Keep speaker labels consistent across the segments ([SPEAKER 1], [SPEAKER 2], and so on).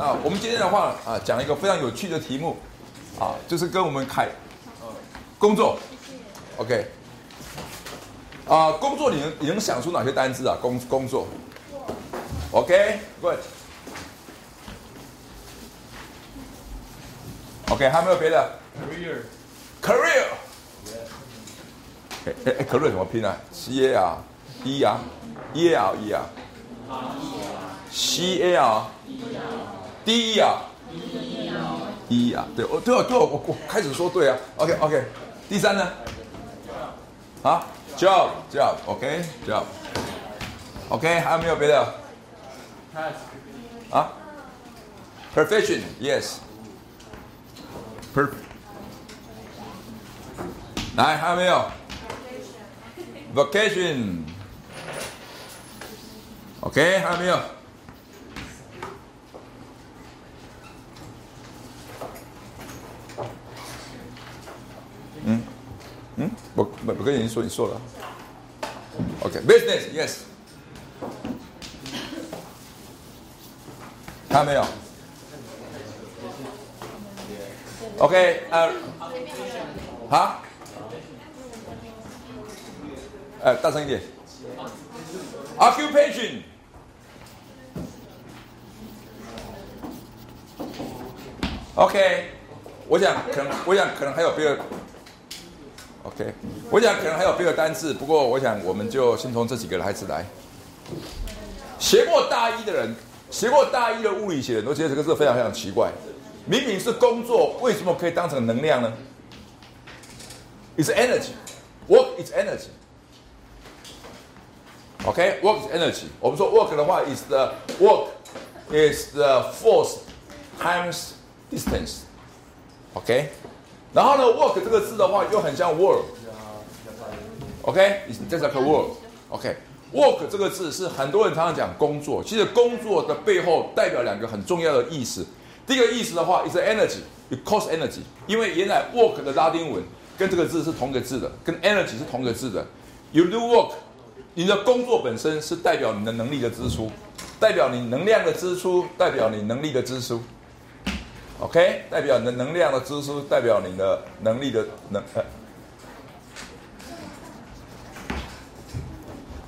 [SPEAKER 1] 那我们今天的话啊，讲一个非常有趣的题目，啊，就是跟我们凯，工作，OK，啊，工作你能你能想出哪些单词啊？工工作，OK，good。，OK，Good，OK，还有没有别的
[SPEAKER 2] ？Career，Career，
[SPEAKER 1] 哎哎，Career 怎么拼啊？C A R E R E R E R C A R。第一啊，第一啊，对，哦，对哦，对哦，我我开始说对啊，OK OK，第三呢？啊，job job，OK，job，OK，还有没有别的？啊，profession，yes，per，来，还有没有？vacation，OK，还有没有？嗯，嗯，我我我跟你说，你说了，OK，business，yes，看到没有？OK，呃，好，呃，大声一点，occupation，OK，我想可能，我想可能还有别的。OK，我想可能还有别的单字，不过我想我们就先从这几个孩子来。学过大一的人，学过大一的物理学的人都觉得这个字非常非常奇怪。明明是工作，为什么可以当成能量呢？It's energy. Work is energy. OK, work is energy. 我们说 work 的话，is the work is the force times distance. OK. 然后呢，work 这个字的话又很像 work. OK, is just like a work，OK，work 这个字是很多人常常讲工作，其实工作的背后代表两个很重要的意思。第一个意思的话，is energy，it costs energy，因为原来 work 的拉丁文跟这个字是同个字的，跟 energy 是同个字的。You do work，你的工作本身是代表你的能力的支出，代表你能量的支出，代表你能力的支出。OK，代表你的能量的支出，代表你的能力的能。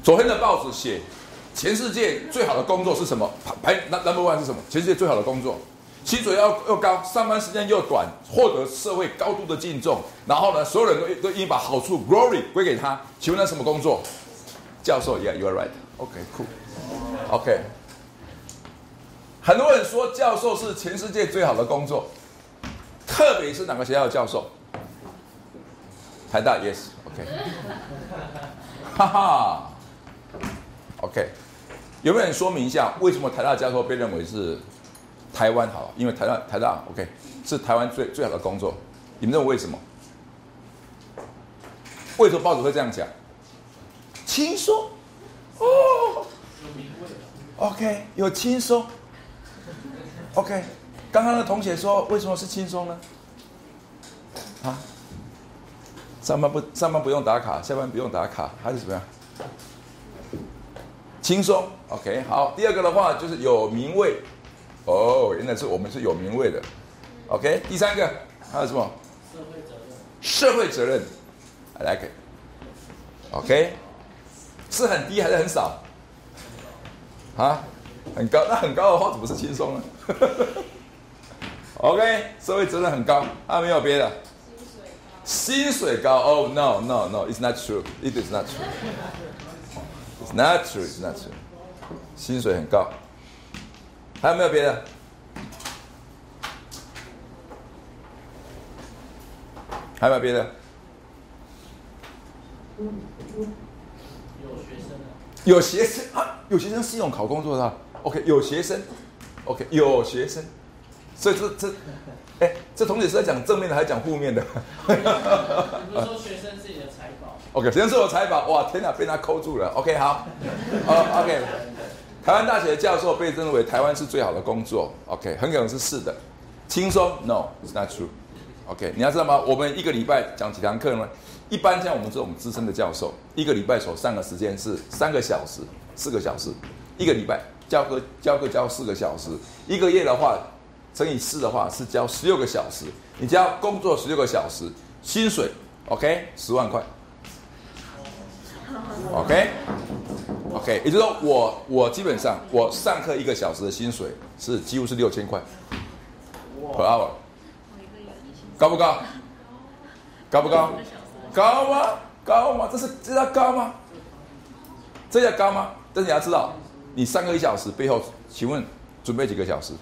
[SPEAKER 1] 昨天的报纸写，全世界最好的工作是什么？排排 number one 是什么？全世界最好的工作，薪水要又高，上班时间又短，获得社会高度的敬重，然后呢，所有人都都应把好处 glory 归给他。请问他什么工作？教授，Yeah，you are right。OK，cool。OK。很多人说教授是全世界最好的工作，特别是哪个学校的教授？台大，yes，OK，哈哈，OK，有没有人说明一下为什么台大教授被认为是台湾好？因为台大台大 OK 是台湾最最好的工作，你们认为为什么？为什么报纸会这样讲？轻松哦，OK，有轻松。OK，刚刚的同学说为什么是轻松呢？啊，上班不上班不用打卡，下班不用打卡，还是怎么样？轻松。OK，好，第二个的话就是有名位。哦，原来是我们是有名位的。OK，第三个还有什么？社会责任。社会责任，I like it。OK，是很低还是很少？啊？很高，那很高的话怎么是轻松呢？OK，社会责任很高，啊没有别的？薪水高。Oh no no no，it's not true. It is not true. It's not true. It's not true. 薪水很高，还有没有别的？还有没有别的？有学生有学生啊，有学生是用考工作的。OK，有学生，OK，有学生，所以这这，哎，这同学是在讲正面的还是讲负面的？
[SPEAKER 2] 你说学生是你的财宝。
[SPEAKER 1] OK，学生是我财宝，哇，天哪，被他扣住了。OK，好，哦，OK，台湾大学的教授被认为台湾是最好的工作，OK，很可能是是的。轻松？No，it's not true。OK，你要知道吗？我们一个礼拜讲几堂课呢？一般像我们这种资深的教授，一个礼拜所上的时间是三个小时、四个小时。一个礼拜教课教课教四个小时，一个月的话乘以四的话是教十六个小时。你只要工作十六个小时，薪水 OK 十万块。OK OK，OK，也就是说，我我基本上我上课一个小时的薪水是几乎是六千块，per hour，高不高？高不高？高吗？高吗？这是这叫高吗？这叫高吗？但是你要知道，你上课一小时背后，请问准备几个小时？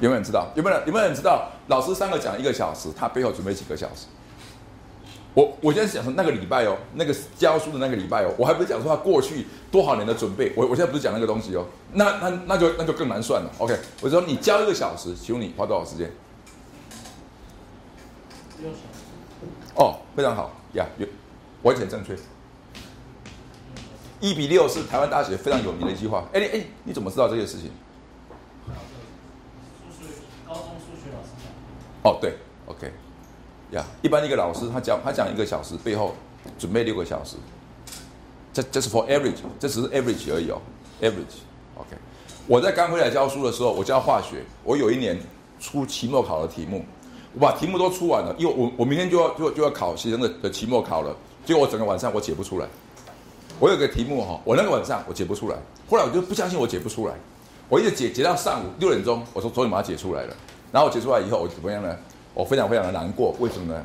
[SPEAKER 1] 有没有人知道？有没有人有没有人知道？老师上课讲一个小时，他背后准备几个小时？我我现在讲说那个礼拜哦，那个教书的那个礼拜哦，我还不是讲说他过去多少年的准备，我我现在不是讲那个东西哦，那那那就那就更难算了。OK，我说你教一个小时，请问你花多少时间？哦，非常好呀，有完全正确。一比六是台湾大学非常有名的一句话。哎哎，你怎么知道这件事情？
[SPEAKER 2] 数学高中数学老师讲。
[SPEAKER 1] 哦，对呀，一般一个老师他讲他讲一个小时，背后准备六个小时。这这是 for average，这只是 average 而已哦，average。OK，我在刚回来教书的时候，我教化学，我有一年出期末考的题目，我把题目都出完了，因为我我明天就要就就要考学生的的期末考了，结果我整个晚上我解不出来。我有个题目哈，我那个晚上我解不出来，后来我就不相信我解不出来，我一直解解到上午六点钟，我说终于把它解出来了。然后我解出来以后，我怎么样呢？我非常非常的难过，为什么呢？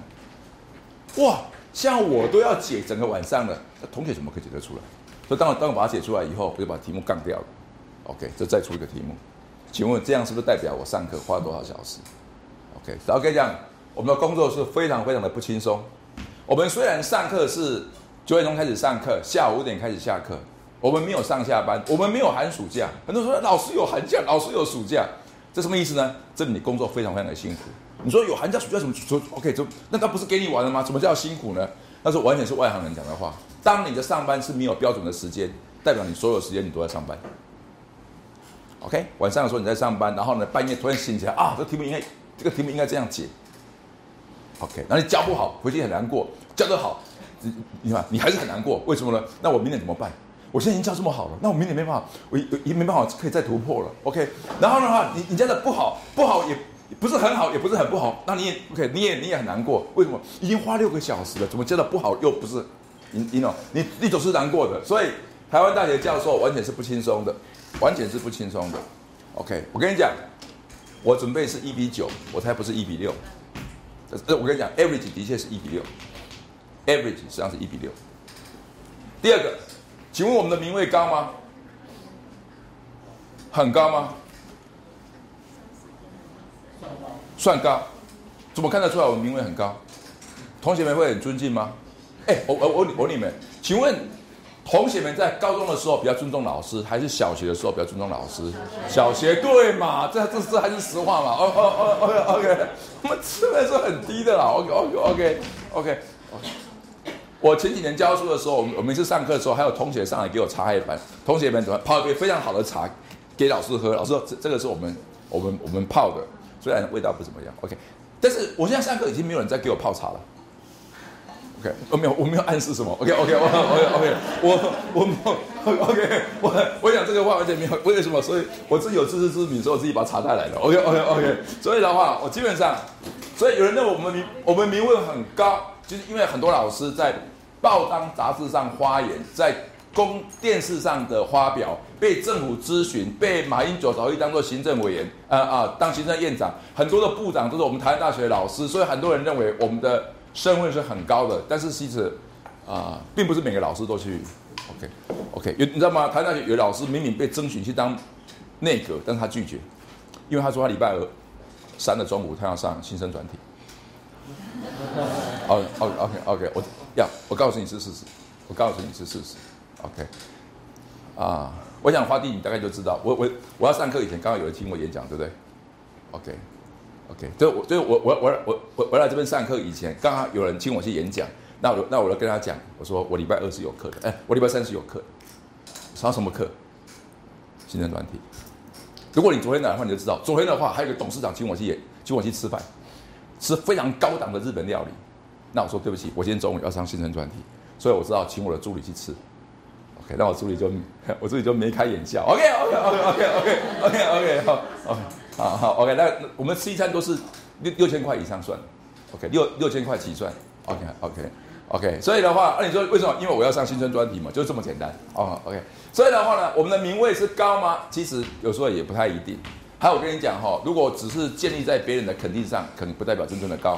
[SPEAKER 1] 哇，像我都要解整个晚上了，那同学怎么可以解得出来？所以当我当我把它解出来以后，我就把题目杠掉了。OK，就再出一个题目，请问这样是不是代表我上课花了多少小时？OK，然后跟你讲，我们的工作是非常非常的不轻松。我们虽然上课是九点钟开始上课，下午五点开始下课，我们没有上下班，我们没有寒暑假。很多人说老师有寒假，老师有暑假，这什么意思呢？这你工作非常非常的辛苦。你说有寒假暑假什么说 OK 就那他不是给你玩了吗？什么叫辛苦呢？那是完全是外行人讲的话。当你的上班是没有标准的时间，代表你所有时间你都在上班。OK，晚上的时候你在上班，然后呢半夜突然醒起来啊，这题目应该这个题目应该这样解。OK，那你教不好，回去很难过；教得好，你你看你还是很难过，为什么呢？那我明年怎么办？我现在已经教这么好了，那我明年没办法，我也没办法可以再突破了。OK，然后的话，你你教的不好，不好也。不是很好，也不是很不好，那你也 OK，你也你也很难过。为什么？已经花六个小时了，怎么教的不好又不是？你你懂？你你总是难过的。所以台湾大学教授完全是不轻松的，完全是不轻松的。OK，我跟你讲，我准备是一比九，我才不是一比六。呃，我跟你讲，average 的确是一比六，average 实际上是一比六。第二个，请问我们的名位高吗？很高吗？算高，怎么看得出来我们名位很高？同学们会很尊敬吗？哎，我我我我你们，请问同学们在高中的时候比较尊重老师，还是小学的时候比较尊重老师？小学对嘛？这这这还是实话嘛？哦哦哦，OK OK，我们吃的是很低的啦。OK OK OK OK OK。我前几年教书的时候，我们我每次上课的时候，还有同学上来给我茶叶班，同学们怎么泡一杯非常好的茶给老师喝？老师说这这个是我们我们我们泡的。虽然味道不怎么样，OK，但是我现在上课已经没有人再给我泡茶了，OK，我没有我没有暗示什么，OK OK OK OK，我我没有 OK 我我讲这个话完全没有为什么？所以我自己有自知之明，所以我自己把茶带来了，OK OK OK，所以的话我基本上，所以有人认为我们名我们名位很高，就是因为很多老师在报章杂志上发言，在。公电视上的发表被政府咨询，被马英九早已当做行政委员，啊啊，当行政院长，很多的部长都是我们台湾大学的老师，所以很多人认为我们的身份是很高的。但是其实啊，并不是每个老师都去。OK OK，有你知道吗？台湾大学有老师明明被征询去当内阁，但是他拒绝，因为他说他礼拜二三的中午他要上新生专题。哦，OK OK OK，我要我告诉你是事实，我告诉你是事实。OK，啊，我想花弟你大概就知道，我我我要上课以前刚刚有人听我演讲，对不对？OK，OK，就我就我我我我我我来这边上课以前，刚刚有人请我去演讲，那我那我就跟他讲，我说我礼拜二是有课的，哎，我礼拜三是有课，上什么课？新生专题。如果你昨天来的话，你就知道，昨天的话还有个董事长请我去演，请我去吃饭，吃非常高档的日本料理。那我说对不起，我今天中午要上新生专题，所以我知道请我的助理去吃。OK，那我助理就 我助理就眉开眼笑。OK OK OK OK OK OK OK 好 OK 好好 OK，那我们吃一餐都是六六千块以上算，OK 六六千块起算。OK OK OK，所以的话，那你说为什么？因为我要上新春专题嘛，就这么简单。哦 OK，所以的话呢，我们的名位是高吗？其实有时候也不太一定。还有我跟你讲哈，如果只是建立在别人的肯定上，可能不代表真正的高。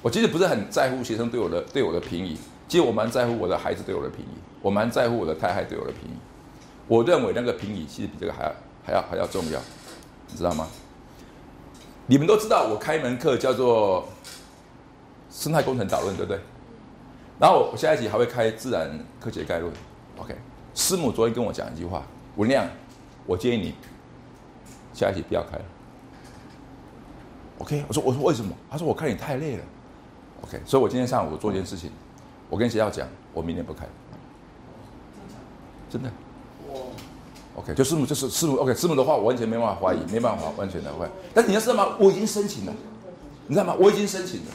[SPEAKER 1] 我其实不是很在乎学生对我的对我的评语，其实我蛮在乎我的孩子对我的评语，我蛮在乎我的太太对我的评语。我认为那个评语其实比这个还要还要还要重要，你知道吗？你们都知道我开一门课叫做生态工程导论，对不对？然后我下一集还会开自然科学概论。OK，师母昨天跟我讲一句话，文亮，我建议你下一集不要开了。OK，我说我说为什么？他说我看你太累了。OK，所以我今天上午做一件事情，我跟学校讲，我明年不开，真的。OK，就师母就是师母。OK，师母的话我完全没办法怀疑，没办法完全的怀疑。但你要知道吗？我已经申请了，你知道吗？我已经申请了，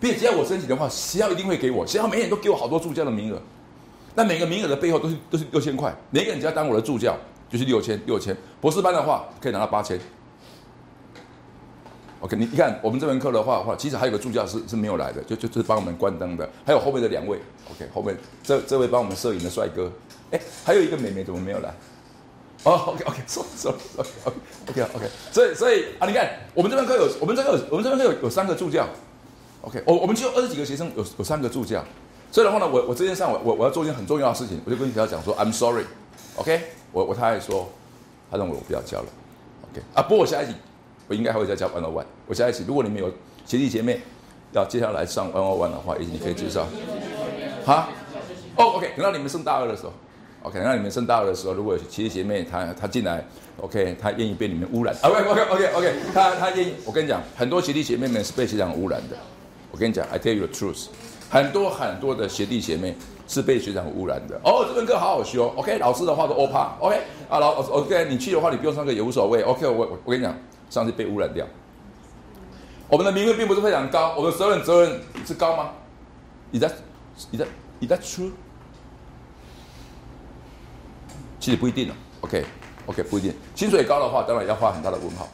[SPEAKER 1] 并且只要我申请的话，学校一定会给我，学校每年都给我好多助教的名额。那每个名额的背后都是都是六千块，每个人只要当我的助教就是六千六千，博士班的话可以拿到八千。OK，你你看我们这门课的话话，其实还有个助教是是没有来的，就就就是帮我们关灯的，还有后面的两位。OK，后面这这位帮我们摄影的帅哥，哎，还有一个美眉怎么没有来？哦，OK OK，说说 OK OK OK，所以所以啊，你看我们这门课有我们这个有我们这门课有有三个助教。OK，我我们只有二十几个学生，有有三个助教。所以的话呢，我我这天上午我我要做一件很重要的事情，我就跟学校讲说，I'm sorry。OK，我我太太说，他认为我不要教了。OK，啊，不过我下一集。我应该还会再教 One on One。我下一期，如果你们有学弟姐妹要接下来上 One on One 的话，你可以介绍。好，哦，OK，等到你们升大二的时候，OK，等到你们升大二的时候，如果有学弟姐妹他他进来，OK，他愿意被你们污染，OK，OK，OK，OK，他他愿意。我跟你讲，很多学弟姐妹们是被学长污染的。我跟你讲，I tell you the truth，很多很多的学弟姐妹是被学长污染的。哦，这门课好好修，OK，老师的话都 O 怕，OK，啊老 OK，你去的话你不用上课也无所谓，OK，我我我跟你讲。上次被污染掉，我们的名誉并不是非常高，我们的责任责任是高吗？Is that is that is that true？其实不一定了，OK OK 不一定，薪水高的话，当然要画很大的问号。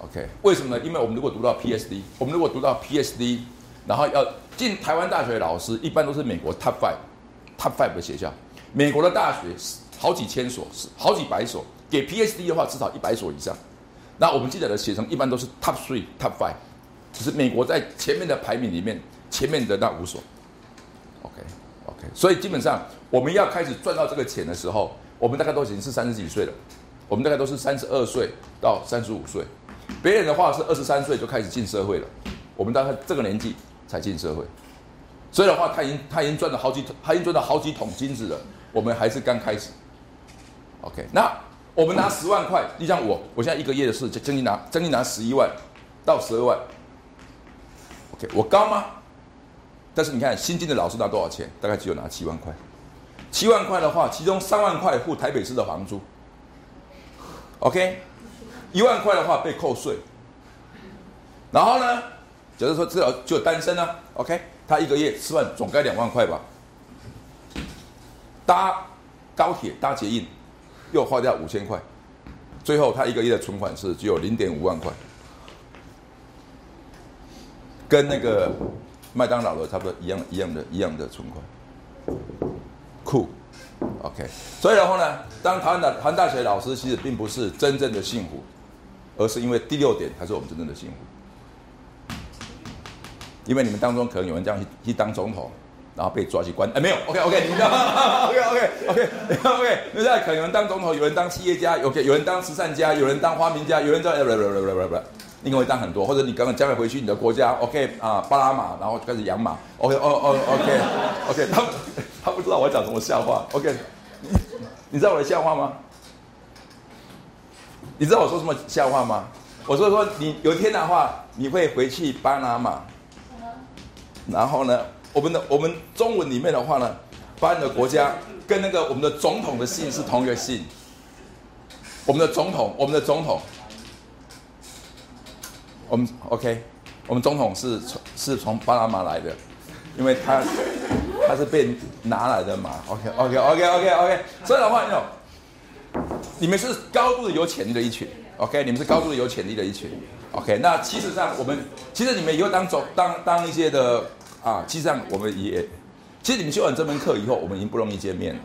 [SPEAKER 1] OK，为什么呢？因为我们如果读到 PSD，我们如果读到 PSD，然后要进台湾大学的老师，一般都是美国 Top Five Top Five 的学校，美国的大学好几千所，好几百所，给 PSD 的话至少一百所以上。那我们记者的写成一般都是 top three top five，就是美国在前面的排名里面前面的那五所。OK OK，所以基本上我们要开始赚到这个钱的时候，我们大概都已经是三十几岁了，我们大概都是三十二岁到三十五岁，别人的话是二十三岁就开始进社会了，我们大概这个年纪才进社会，所以的话他已经他已经赚了好几他已经赚了好几桶金子了，我们还是刚开始。OK，那。我们拿十万块，你像我，我现在一个月的是将近拿将近拿十一万到十二万。OK，我高吗？但是你看新进的老师拿多少钱？大概只有拿七万块。七万块的话，其中三万块付台北市的房租。OK，一万块的话被扣税。然后呢，假如说只有就单身呢，OK，他一个月吃饭总该两万块吧？搭高铁搭捷运。又花掉五千块，最后他一个月的存款是只有零点五万块，跟那个麦当劳的差不多一样一样的一样的存款，酷，OK。所以然后呢，当台湾的台湾大学老师其实并不是真正的幸福，而是因为第六点才是我们真正的幸福，因为你们当中可能有人这样去去当总统。然后被抓去关，哎，没有，OK OK，你知道，OK OK OK OK，现在可能当总统，有人当企业家，OK，有人当慈善家，有人当发明家，有人在不不不不不不，你可能当很多，或者你刚刚将来回去你的国家，OK 啊，巴拿马，然后开始养马，OK 哦哦 OK OK，他他不知道我讲什么笑话，OK，你知道我的笑话吗？你知道我说什么笑话吗？我说说你有一天的话，你会回去巴拿马，然后呢？我们的我们中文里面的话呢，把你的国家跟那个我们的总统的姓是同一个姓。我们的总统，我们的总统，我们 OK，我们总统是从是从巴拿马来的，因为他他是被拿来的嘛。OK OK OK OK OK，所以的话，你有你们是高度的有潜力的一群。OK，你们是高度的有潜力的一群。OK，那其实上我们其实你们以后当总当当一些的啊，其实上我们也其实你们修完这门课以后，我们已经不容易见面了。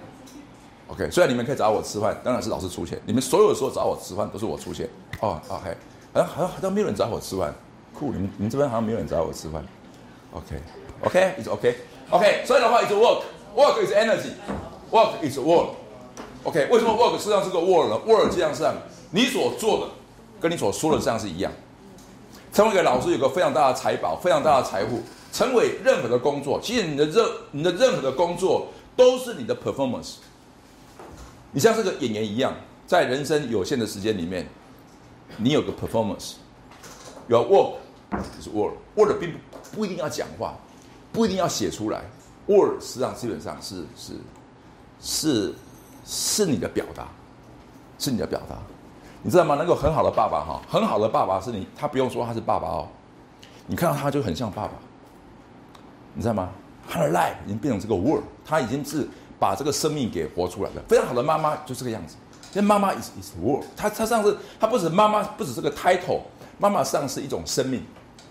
[SPEAKER 1] OK，虽然你们可以找我吃饭，当然是老师出钱。你们所有的时候找我吃饭都是我出钱。哦，OK，好像好像好像没有人找我吃饭，酷！你们你们这边好像没有人找我吃饭。OK，OK，is OK，OK。所以的话，It's work，work is energy，work is work。OK，为什么 work 实际上是个 word 呢？word 实际上是你所做的跟你所说的实际上是一样。成为一个老师有个非常大的财宝，非常大的财富。成为任何的工作，其实你的任你的任何的工作都是你的 performance。你像这个演员一样，在人生有限的时间里面，你有个 performance，有 work，就是 word，word 并不不一定要讲话，不一定要写出来，word 实际上基本上是是是是你的表达，是你的表达，你知道吗？那个很好的爸爸哈，很好的爸爸是你，他不用说他是爸爸哦，你看到他就很像爸爸，你知道吗？他的 life 已经变成这个 world，他已经是。把这个生命给活出来了，非常好的妈妈就这个样子。因为妈妈 is is world，她她上是她不止妈妈，不止这个 title，妈妈上是一种生命。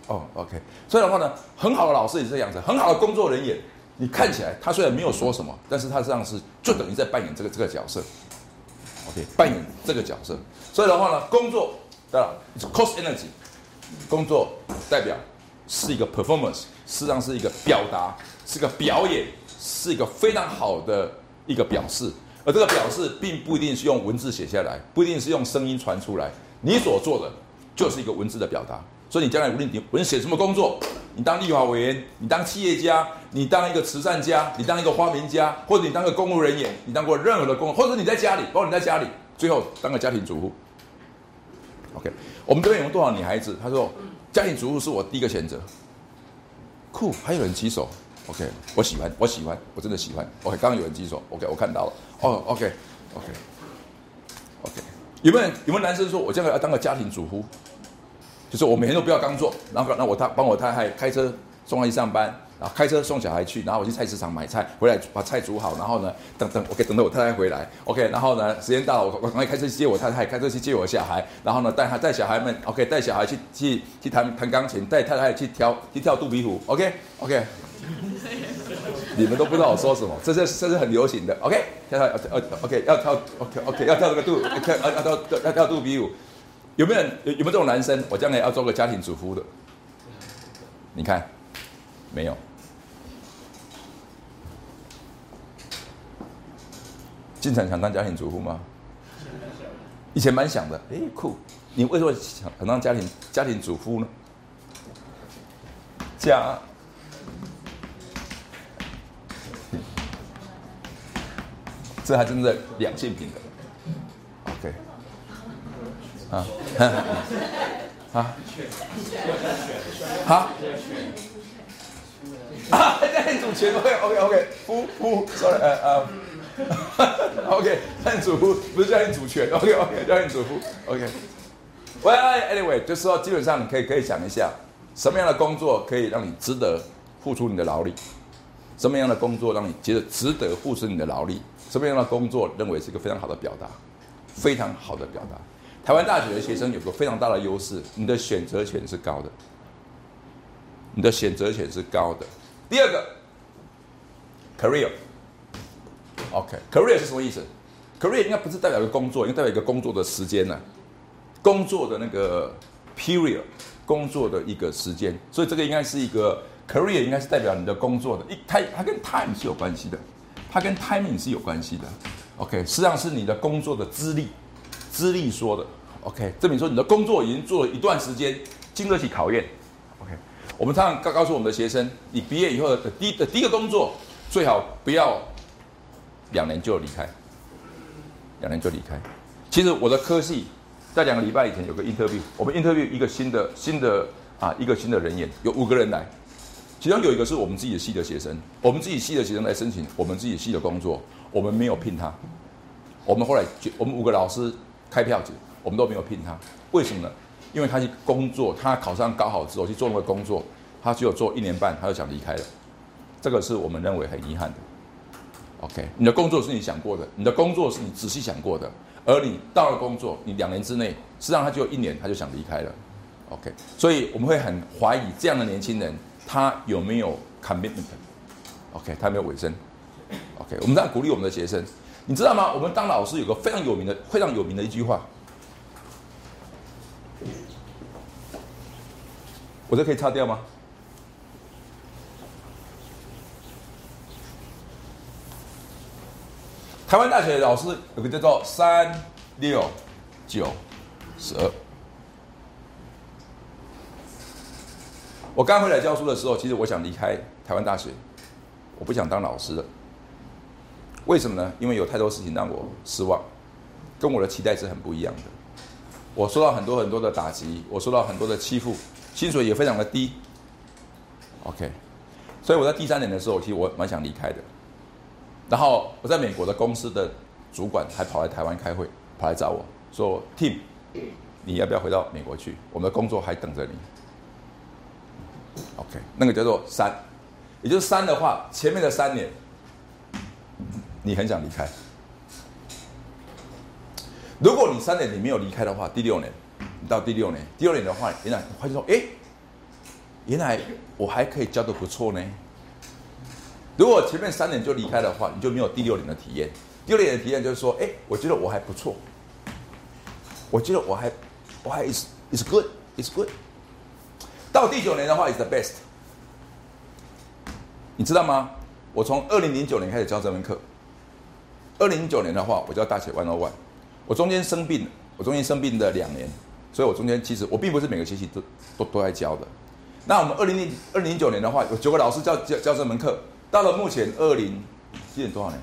[SPEAKER 1] 哦，OK。所以的话呢，很好的老师也是这样子，很好的工作人员，你看起来他虽然没有说什么，但是他实际上是就等于在扮演这个这个角色。OK，扮演这个角色。所以的话呢，工作对了，cost energy，工作代表是一个 performance，实际上是一个表达，是个表演。是一个非常好的一个表示，而这个表示并不一定是用文字写下来，不一定是用声音传出来。你所做的就是一个文字的表达。所以你将来无论你无论写什么工作，你当立法委员，你当企业家，你当一个慈善家，你当一个发明家，或者你当个公务人员，你当过任何的工，或者你在家里，包括你在家里，最后当个家庭主妇。OK，我们这边有多少女孩子？她说家庭主妇是我第一个选择。酷，还有人举手。OK，我喜欢，我喜欢，我真的喜欢。OK，刚刚有人举手，OK，我看到了。哦，OK，OK，OK，有没有有没有男生说，我将来要当个家庭主妇，就是我每天都不要工作，然后那我他帮我太太开车送她去上班，然后开车送小孩去，然后我去菜市场买菜，回来把菜煮好，然后呢，等等，OK，等到我太太回来，OK，然后呢，时间到了，我我赶快开车去接我太太，开车去接我小孩，然后呢，带他带小孩们，OK，带小孩去去去弹弹钢琴，带太太去跳去跳肚皮舞，OK，OK。你们都不知道我说什么，这是这是很流行的。OK，跳跳呃 OK 要跳 OK OK 要跳这个肚跳要要跳要跳肚皮舞，有没有有有没有这种男生？我将来要做个家庭主妇的，你看没有？经常想当家庭主妇吗？以前蛮想的，哎酷，你为什么想想当家庭家庭主妇呢？家。这还真的两性平等，OK，啊，啊，好，啊，家庭主权，OK，OK，夫夫，sorry，呃呃。，OK，家庭主妇不是家庭主权，OK，OK，家庭主妇，OK，喂，Anyway，就是说基本上你可以可以想一下，什么样的工作可以让你值得付出你的劳力？什么样的工作让你觉得值得付出你的劳力？什么样的工作认为是一个非常好的表达，非常好的表达。台湾大学的学生有个非常大的优势，你的选择权是高的，你的选择权是高的。第二个 korea OK career 是什么意思？career 应该不是代表一个工作，应该代表一个工作的时间呢？工作的那个 period，工作的一个时间，所以这个应该是一个 career，应该是代表你的工作的，一它它跟 time 是有关系的。它跟 timing 是有关系的，OK，实际上是你的工作的资历，资历说的，OK，证明说你的工作已经做了一段时间，经得起考验，OK。我们常常告告诉我们的学生，你毕业以后的第的第一个工作，最好不要两年就离开，两年就离开。其实我的科系在两个礼拜以前有个 interview，我们 interview 一个新的新的啊一个新的人员，有五个人来，其中有一个是我们自己的系的学生，我们自己系的学生来申请我们自己系的工作，我们没有聘他。我们后来我们五个老师开票子，我们都没有聘他，为什么呢？因为他去工作，他考上高考之后去做那个工作，他只有做一年半，他就想离开了。这个是我们认为很遗憾的。OK，你的工作是你想过的，你的工作是你仔细想过的，而你到了工作，你两年之内，实际上他就一年他就想离开了。OK，所以我们会很怀疑这样的年轻人他有没有 commitment？OK，他没有尾声。OK，我们在鼓励我们的学生，你知道吗？我们当老师有个非常有名的、非常有名的一句话，我这可以擦掉吗？台湾大学的老师有个叫做三六九十二。我刚回来教书的时候，其实我想离开台湾大学，我不想当老师了。为什么呢？因为有太多事情让我失望，跟我的期待是很不一样的。我受到很多很多的打击，我受到很多的欺负，薪水也非常的低。OK，所以我在第三年的时候，其实我蛮想离开的。然后我在美国的公司的主管还跑来台湾开会，跑来找我说：“Tim，你要不要回到美国去？我们的工作还等着你。”OK，那个叫做三，也就是三的话，前面的三年你很想离开。如果你三年你没有离开的话，第六年你到第六年，第六年的话，原来他就说：“哎，原来我还可以教的不错呢。”如果前面三年就离开的话，你就没有第六年的体验。第六年的体验就是说，哎，我觉得我还不错，我觉得我还我还 is is good is good。到第九年的话 is the best。你知道吗？我从二零零九年开始教这门课，二零零九年的话，我教大写 one o one。我中间生病，我中间生病的两年，所以我中间其实我并不是每个学期都都都在教的。那我们二零零二零零九年的话，有九个老师教教教这门课。到了目前二零今年多少年？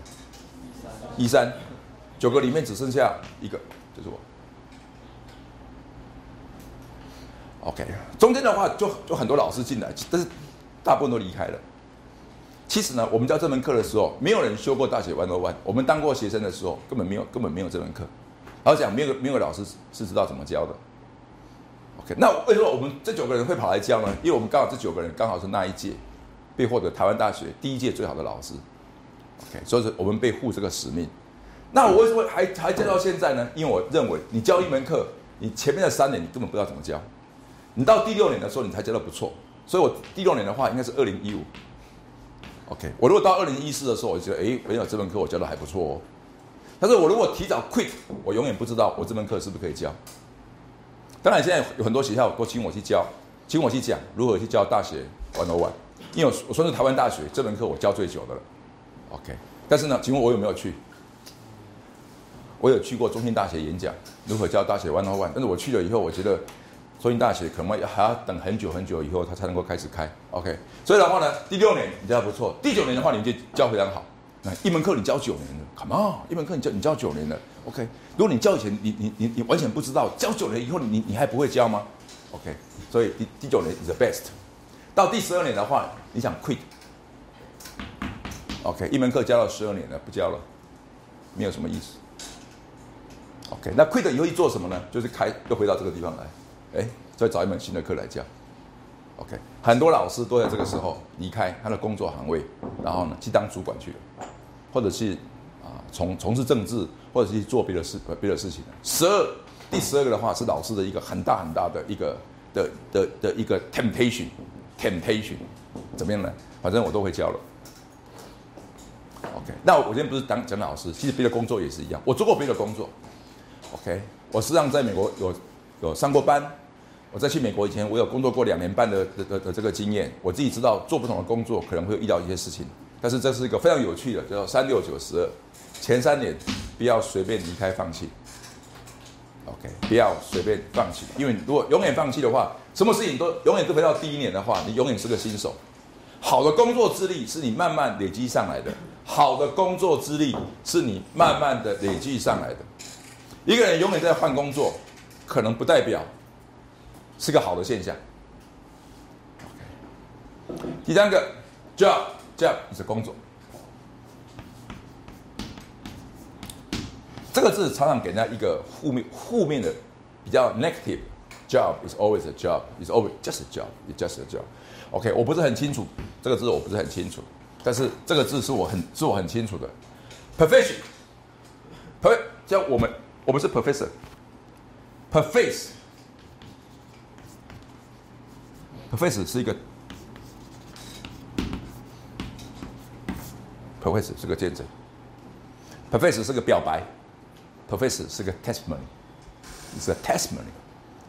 [SPEAKER 1] 一三，九个里面只剩下一个，就是我。OK，中间的话就就很多老师进来，但是大部分都离开了。其实呢，我们教这门课的时候，没有人修过大写弯 o one。我们当过学生的时候，根本没有根本没有这门课。而讲没有没有老师是知道怎么教的。OK，那为什么我们这九个人会跑来教呢？因为我们刚好这九个人刚好是那一届。被获得台湾大学第一届最好的老师，OK，所以说我们被护这个使命。那我为什么还还教到现在呢？因为我认为你教一门课，你前面的三年你根本不知道怎么教，你到第六年的时候你才教的不错。所以我第六年的话应该是二零一五，OK。我如果到二零一四的时候，我觉得哎，没有这门课我教的还不错哦。但是我如果提早 quit，我永远不知道我这门课是不是可以教。当然现在有很多学校都请我去教，请我去讲如何去教大学 one on one。因为我我算是台湾大学这门课我教最久的了，OK。但是呢，请问我有没有去？我有去过中心大学演讲，如何教大学 One on One。但是我去了以后，我觉得中心大学可能还要等很久很久以后，它才能够开始开，OK。所以的话呢，第六年你教不错，第九年的话你就教非常好。那一门课你教九年了，Come on，一门课你教你教九年了，OK。如果你教以前你你你你完全不知道，教九年以后你你还不会教吗？OK。所以第第九年 the best。到第十二年的话，你想 quit？OK，一门课教了十二年了，不教了，没有什么意思。OK，那 quit 以后做什么呢？就是开又回到这个地方来，哎，再找一门新的课来教。OK，很多老师都在这个时候离开他的工作岗位，然后呢去当主管去了，或者是啊从从事政治，或者是做别的事别的事情。十二第十二个的话是老师的一个很大很大的一个的的的一个 temptation。Temptation，怎么样呢？反正我都会教了。OK，那我今天不是当讲老师，其实别的工作也是一样，我做过别的工作。OK，我实际上在美国有有上过班。我在去美国以前，我有工作过两年半的的的这个经验。我自己知道做不同的工作可能会遇到一些事情，但是这是一个非常有趣的，叫三六九十二。前三年不要随便离开放弃。OK，不要随便放弃，因为如果永远放弃的话，什么事情都永远都回到第一年的话，你永远是个新手。好的工作资历是你慢慢累积上来的，好的工作资历是你慢慢的累积上来的。一个人永远在换工作，可能不代表是个好的现象。OK，第三个 job，job 是工作。这个字常常给人家一个负面负面的比较 negative。Job is always a job. Is always just a job. It's just a job. OK，我不是很清楚这个字，我不是很清楚，但是这个字是我很是我很清楚的。Profession，叫我们我们是 professor。Profess，profess 是一个 profess 是个见证，profess 是个表白 Professor 是个 testimony，是个 testimony。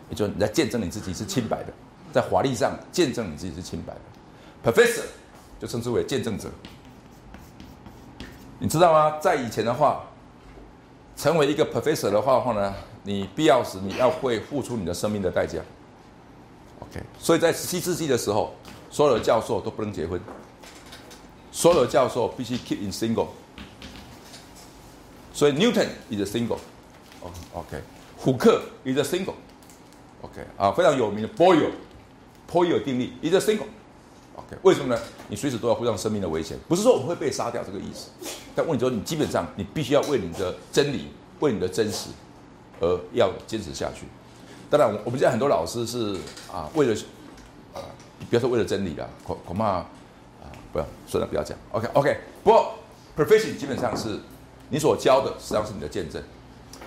[SPEAKER 1] 也就是你在见证你自己是清白的，在法律上见证你自己是清白的。Professor 就称之为见证者。你知道吗？在以前的话，成为一个 Professor 的话的话呢，你必要时你要会付出你的生命的代价。OK，所以在十七世纪的时候，所有的教授都不能结婚，所有的教授必须 keep in single。所以 Newton is a single。OK，虎克 is a single。OK 啊，非常有名的 Boyle，Boyle 定律，is a single。OK，为什么呢？你随时都要互上生命的危险，不是说我们会被杀掉这个意思。但问题说，你基本上你必须要为你的真理、为你的真实而要坚持下去。当然，我我们现在很多老师是啊，为了啊，不要说为了真理了，恐恐怕啊，不要，算了，不要讲。OK，OK。不过 profession 基本上是你所教的，实际上是你的见证。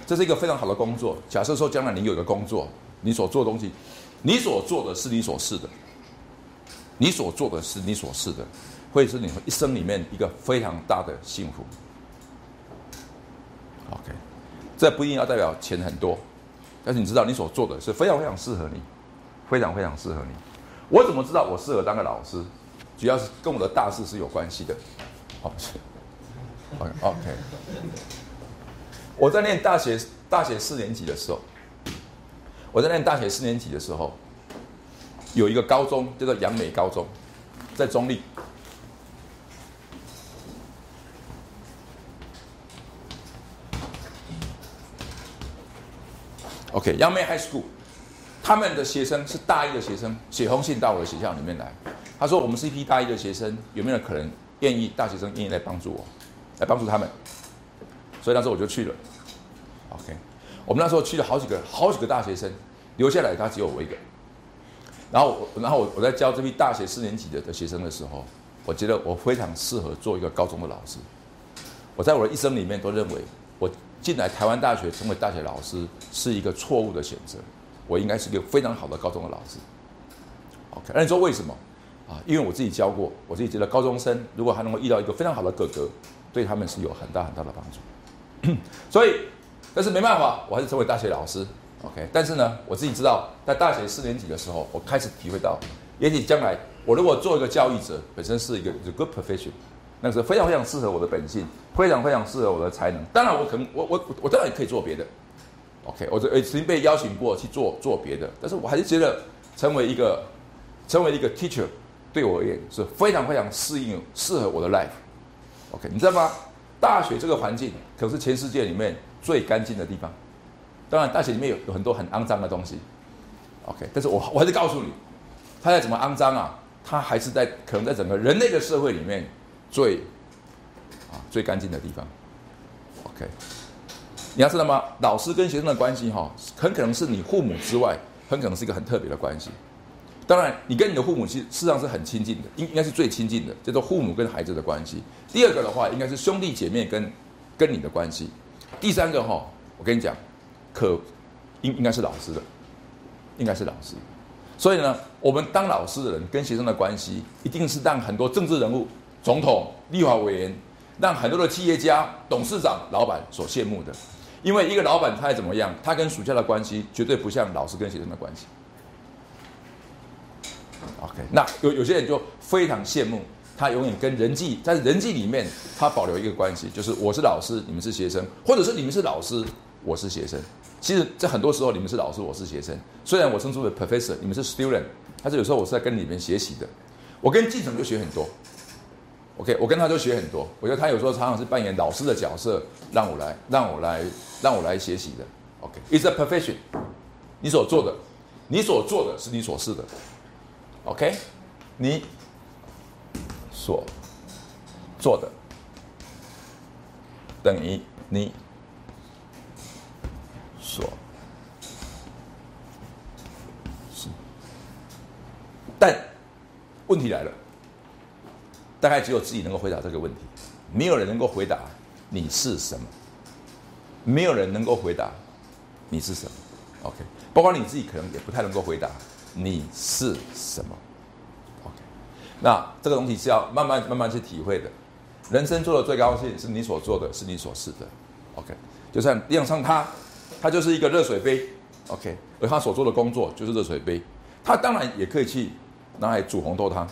[SPEAKER 1] 这是一个非常好的工作。假设说将来你有一个工作。你所做的东西，你所做的是你所是的，你所做的是你所是的，会是你一生里面一个非常大的幸福。OK，这不一定要代表钱很多，但是你知道你所做的是非常非常适合你，非常非常适合你。我怎么知道我适合当个老师？主要是跟我的大事是有关系的。好，OK，我在念大学大学四年级的时候。我在念大学四年级的时候，有一个高中叫做杨美高中，在中立。OK，杨梅 High School，他们的学生是大一的学生，写封信到我的学校里面来，他说：“我们是一批大一的学生，有没有可能愿意大学生愿意来帮助我，来帮助他们？”所以那时候我就去了。OK，我们那时候去了好几个好几个大学生。留下来，他只有我一个。然后我，然后我我在教这批大学四年级的的学生的时候，我觉得我非常适合做一个高中的老师。我在我的一生里面都认为，我进来台湾大学成为大学老师是一个错误的选择。我应该是一个非常好的高中的老师。OK，那你说为什么？啊，因为我自己教过，我自己觉得高中生如果还能够遇到一个非常好的哥哥，对他们是有很大很大的帮助。所以，但是没办法，我还是成为大学老师。OK，但是呢，我自己知道，在大学四年级的时候，我开始体会到，也许将来我如果做一个教育者，本身是一个 good profession，那是非常非常适合我的本性，非常非常适合我的才能。当然，我可能我我我当然也可以做别的。OK，我这曾经被邀请过去做做别的，但是我还是觉得成为一个成为一个 teacher 对我而言是非常非常适应适合我的 life。OK，你知道吗？大学这个环境可是全世界里面最干净的地方。当然，大学里面有有很多很肮脏的东西，OK，但是我我还是告诉你，它再怎么肮脏啊，它还是在可能在整个人类的社会里面最啊最干净的地方，OK。你要知道吗？老师跟学生的关系哈，很可能是你父母之外，很可能是一个很特别的关系。当然，你跟你的父母其实事实上是很亲近的，应应该是最亲近的，叫做父母跟孩子的关系。第二个的话，应该是兄弟姐妹跟跟你的关系。第三个哈，我跟你讲。可应应该是老师的，应该是老师。所以呢，我们当老师的人跟学生的关系，一定是让很多政治人物、总统、立法委员，让很多的企业家、董事长、老板所羡慕的。因为一个老板他怎么样，他跟属下的关系绝对不像老师跟学生的关系。OK，那有有些人就非常羡慕他，永远跟人际在人际里面，他保留一个关系，就是我是老师，你们是学生，或者是你们是老师，我是学生。其实，在很多时候，你们是老师，我是学生。虽然我称之为 professor，你们是 student，但是有时候我是在跟你们学习的。我跟进程就学很多，OK，我跟他就学很多。我觉得他有时候常常是扮演老师的角色，让我来，让我来，让我来学习的。OK，it's a profession。你所做的，你所做的是你所是的。OK，你所做的等于你所是，但问题来了，大概只有自己能够回答这个问题，没有人能够回答你是什么，没有人能够回答你是什么。OK，包括你自己可能也不太能够回答你是什么。OK，那这个东西是要慢慢慢慢去体会的。人生做的最高兴是你所做的是你所是的。OK，就像亮上他，他就是一个热水杯。OK，而他所做的工作就是热水杯。他当然也可以去拿来煮红豆汤。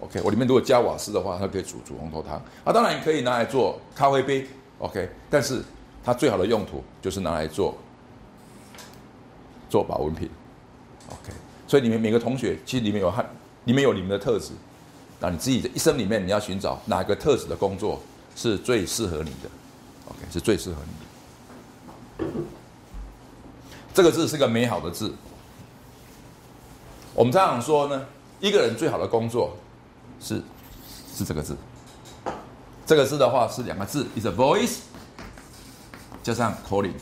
[SPEAKER 1] OK，我里面如果加瓦斯的话，它可以煮煮红豆汤。啊，当然可以拿来做咖啡杯。OK，但是它最好的用途就是拿来做做保温瓶。OK，所以你们每个同学其实里面有汉，里面有你们的特质。那你自己的一生里面，你要寻找哪个特质的工作是最适合你的？OK，是最适合你的。这个字是个美好的字。我们常常说呢，一个人最好的工作是是这个字。这个字的话是两个字，is a voice，加上 calling。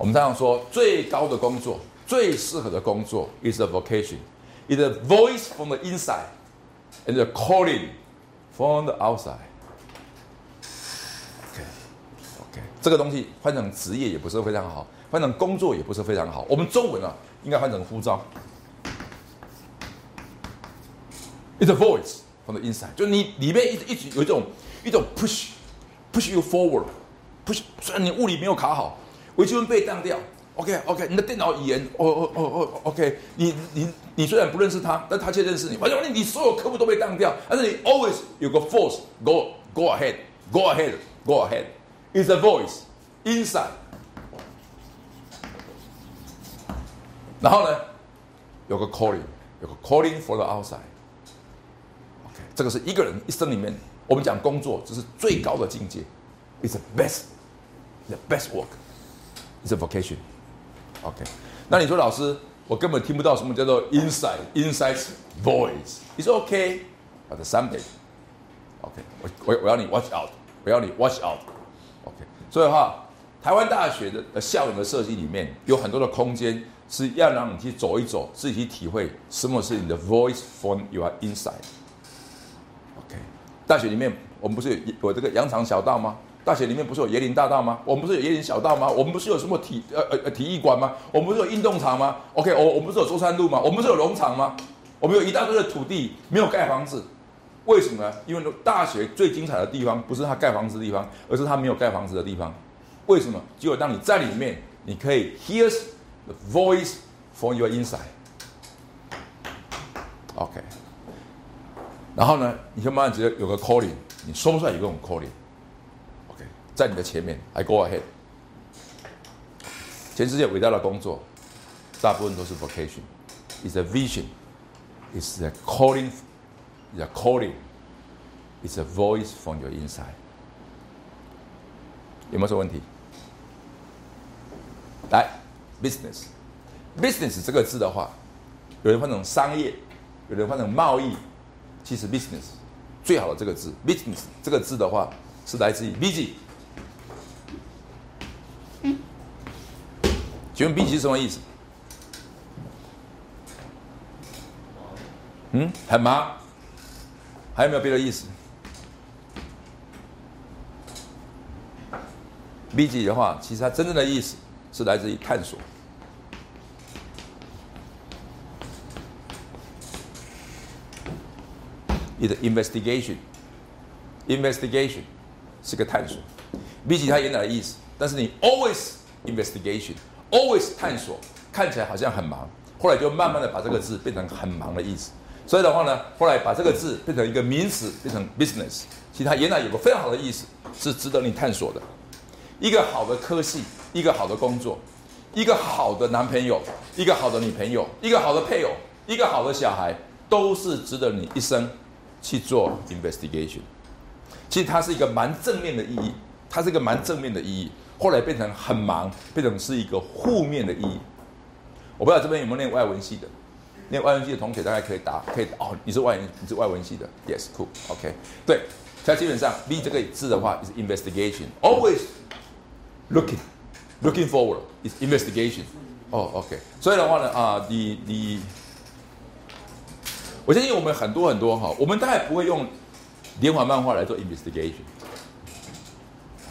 [SPEAKER 1] 我们常常说，最高的工作、最适合的工作 is a vocation。is a voice from the inside and a calling from the outside. OK OK，这个东西换成职业也不是非常好，换成工作也不是非常好。我们中文啊，应该换成呼召。It's a voice from the inside，就你里面一直一直有一种一种 push push you forward，push 虽然你物理没有卡好，微积分被当掉。OK OK，你的电脑语言，哦哦哦哦，OK，你你你虽然不认识他，但他却认识你。反正你所有科目都被当掉，但是你 always 有个 force go go ahead go ahead go ahead is a voice inside。然后呢，有个 calling，有个 calling for the outside。OK，这个是一个人一生里面，我们讲工作，这是最高的境界，is the best，the best work，it's a vocation。OK，那你说老师，我根本听不到什么叫做 inside inside voice。你说 OK，but someday，OK，我我我要你 watch out，我要你 watch out。OK，所以的话，台湾大学的校园的设计里面有很多的空间是要让你去走一走，自己去体会什么是你的 voice from your inside。OK，大学里面我们不是有有这个羊肠小道吗？大学里面不是有椰林大道吗？我们不是有椰林小道吗？我们不是有什么体呃呃体育馆吗？我们不是有运动场吗？OK，我我们不是有中山路吗？我们不是有农场吗？我们有一大堆的土地没有盖房子，为什么呢？因为大学最精彩的地方不是它盖房子的地方，而是它没有盖房子的地方。为什么？只有当你在里面，你可以 Hears the voice from your inside。OK，然后呢，你就慢慢觉得有个 calling，你说不出来有个 calling。在你的前面，I go ahead。全世界伟大的工作，大部分都是 vocation，is a vision，is a calling，is a calling. It's a voice from your inside。有没有什么问题？来，business，business 这个字的话，有人翻成商业，有人翻成贸易，其实 business 最好的这个字，business 这个字的话，是来自于 busy。请问 B 级什么意思？嗯，很忙。还有没有别的意思？B 级的话，其实它真正的意思是来自于探索。你的 investigation，investigation 是个探索。B 级它原来的意思，但是你 always investigation。Always 探索看起来好像很忙，后来就慢慢的把这个字变成很忙的意思。所以的话呢，后来把这个字变成一个名词，变成 business。其实它原来有个非常好的意思，是值得你探索的。一个好的科系，一个好的工作，一个好的男朋友，一个好的女朋友，一个好的配偶，一个好的小孩，都是值得你一生去做 investigation。其实它是一个蛮正面的意义，它是一个蛮正面的意义。后来变成很忙，变成是一个负面的意义。我不知道这边有没有念外文系的，念外文系的同学大概可以答，可以哦，你是外文，你是外文系的，yes，cool，OK，、对，它基本上 B 这个字的话是 investigation，always looking looking forward is investigation，哦，OK，所以的话呢，啊，你你，我相信我们很多很多哈，我们大概不会用连环漫画来做 investigation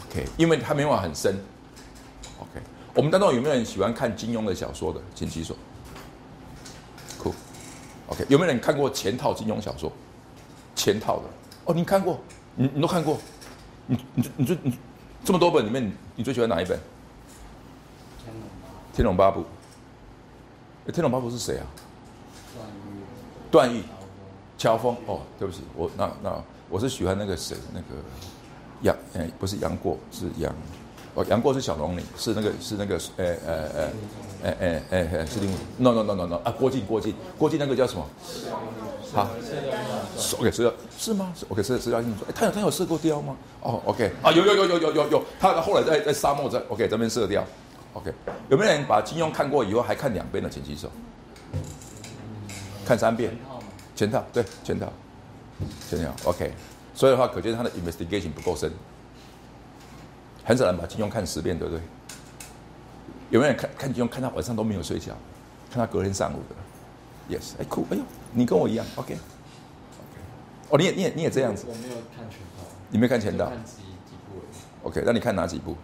[SPEAKER 1] investigation，OK，、因为它没办法很深，OK，我们当中有没有人喜欢看金庸的小说的，请举手。酷、cool。OK，有没有人看过前套金庸小说？前套的哦，你看过？你你都看过？你你你最你这么多本里面，你你最喜欢哪一本？
[SPEAKER 2] 《天龙八
[SPEAKER 1] 天龙八部》诶。天龙八部是谁啊？
[SPEAKER 2] 段誉、
[SPEAKER 1] 段誉、
[SPEAKER 2] 乔峰，
[SPEAKER 1] 乔峰。哦，对不起，我那那我是喜欢那个谁，那个杨，哎，不是杨过，是杨。哦，杨过是小龙女，是那个是那个，呃呃呃，哎哎哎哎，是另 no no no no no 啊，郭靖郭靖郭靖那个叫什么？好是，OK 射雕是吗？是 OK 射射雕英雄传，哎，他有他有射过雕吗？哦，OK 啊，有有有有有有有，他后来在在沙漠在 OK 这边射雕，OK 有没有人把金庸看过以后还看两遍的，请举手。看三遍
[SPEAKER 2] 全，套吗？
[SPEAKER 1] 全套对全套，全套 OK，所以的话，可见他的 investigation 不够深，很少人把金庸看十遍，对不对？有没有人看看金庸看到晚上都没有睡觉，看到隔天上午的？Yes，哎酷，哎呦，你跟我一样，OK，OK，、哦，你也你也你也这样子，
[SPEAKER 2] 我没有看全套，
[SPEAKER 1] 你没看全套
[SPEAKER 2] 就看几几部。
[SPEAKER 1] ，OK，那你看哪几部？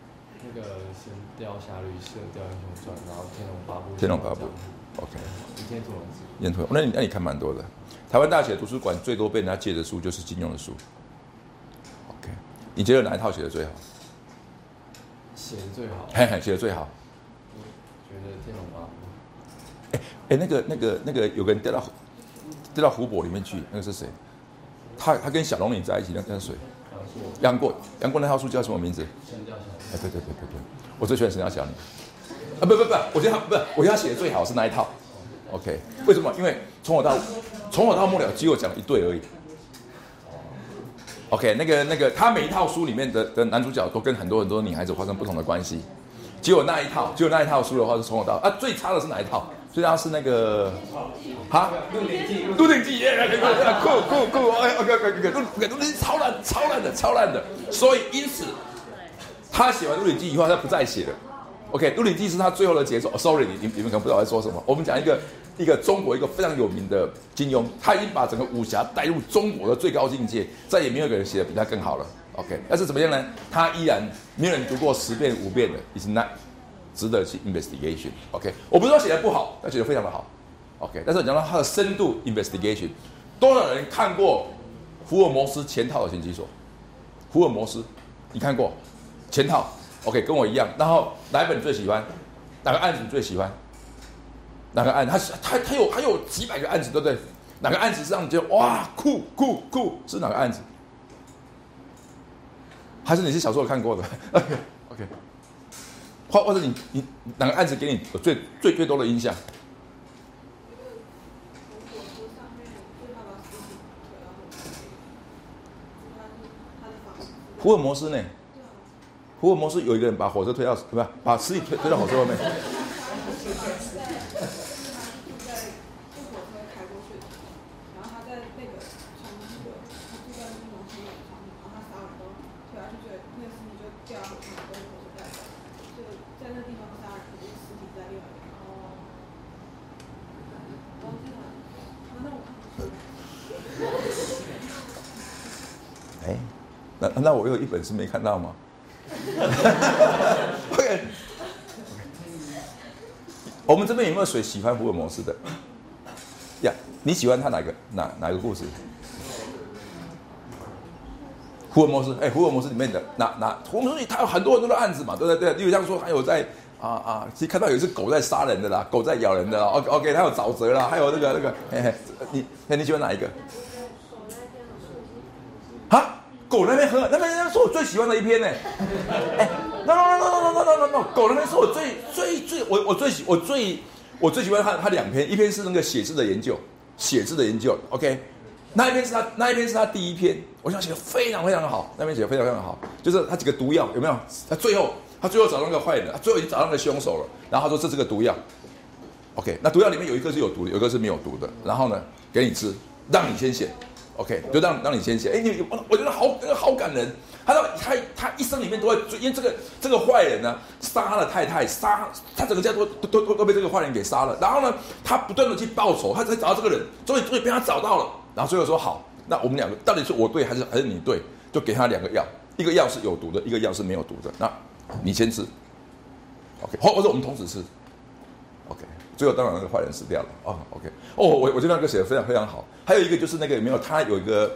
[SPEAKER 2] 那个《神雕侠侣》《射雕英雄传》，然后《天龙八部》。
[SPEAKER 1] 天龙八部，OK，《
[SPEAKER 2] 倚天屠龙记
[SPEAKER 1] 烟土，那你那你看蛮多的。台湾大学图书馆最多被人家借的书就是金庸的书，OK，你觉得哪一套写的最好？》
[SPEAKER 2] 写的最好，
[SPEAKER 1] 嘿嘿，写的最好。
[SPEAKER 2] 觉得《天龙八部
[SPEAKER 1] 哎，那个、那个、那个，有个人掉到掉到湖泊里面去，那个是谁？他他跟小龙女在一起，那那是谁？》，杨过。杨过那套书叫什么名字？
[SPEAKER 2] 神雕侠侣
[SPEAKER 1] 哎，对对对对对，我最喜欢神雕侠侣。啊，不不不，我觉得他不是，我觉得他写的最好是那一套。OK，为什么？因为从头到从头到末了，只有讲一对而已。OK，那个那个，他每一套书里面的的男主角都跟很多很多女孩子发生不同的关系，只有那一套，只有那一套书的话是从头到啊，最差的是哪一套？最差是那个，哈，《鹿鼎记》，《鹿鼎记》耶，酷酷酷，哎，OK OK OK，鹿鹿鼎记超烂，超烂的，超烂的，所以因此他写完《鹿鼎记》以后，他不再写了。OK，《鹿鼎记》是他最后的杰作。Sorry，你你们可能不知道我在说什么。我们讲一个一个中国一个非常有名的金庸，他已经把整个武侠带入中国的最高境界，再也没有一个人写的比他更好了。OK，但是怎么样呢？他依然没有人读过十遍五遍的，is not 值得去 investigation。OK，我不是说写的不好，他写的非常的好。OK，但是讲到他的深度 investigation，多少人看过福尔摩斯前套的刑期所？福尔摩斯，你看过前套？OK，跟我一样。然后哪一本你最喜欢？哪个案子你最喜欢？哪个案？他他他有他有几百个案子，对不对？哪个案子是让你觉得哇酷酷酷？是哪个案子？还是你是小时候看过的？OK OK，或或者你你哪个案子给你最最最多的印象？福尔摩斯呢？福尔摩斯有一个人把火车推到，不是把尸体推推到火车外面。哎，那那我有一本是没看到吗 OK，我们这边有没有谁喜欢福尔摩斯的？呀，你喜欢他哪个哪哪个故事？福尔摩斯，哎，福尔摩斯里面的哪哪？福尔摩斯里他有很多很多的案子嘛，对不对？对，例如像说还有在啊啊，其实看到有一只狗在杀人的啦，狗在咬人的啦，OK OK，他有沼泽啦，还有那个那个，嘿嘿，你哎你喜欢哪一个？狗那边很那边那是我最喜欢的一篇呢。哎，no no no no no no no no，狗那边是我最最最我我最喜我最我最喜欢他他两篇，一篇是那个写字的研究，写字的研究，OK，那一篇是他那一篇是他第一篇，我想写的非常非常的好，那篇写的非常非常好，就是他几个毒药有没有？他最后他最后找到那个坏人，他最后已经找到那个凶手了，然后他说这是个毒药 OK，那毒药里面有一个是有毒的，有一个是没有毒的。然后呢，给你吃，让你先写。OK，就让让你先写。哎，你我我觉得好，这个好感人。他说他他一生里面都会，因为这个这个坏人呢，杀了太太，杀他整个家都都都都被这个坏人给杀了。然后呢，他不断的去报仇，他才找到这个人，终于终于被他找到了。然后最后说好，那我们两个到底是我对还是还是你对？就给他两个药，一个药是有毒的，一个药是没有毒的。那你先吃。OK，或或者我们同时吃。最后当然那个坏人死掉了啊。OK，哦，我我觉得那个写的非常非常好。还有一个就是那个有没有他有一个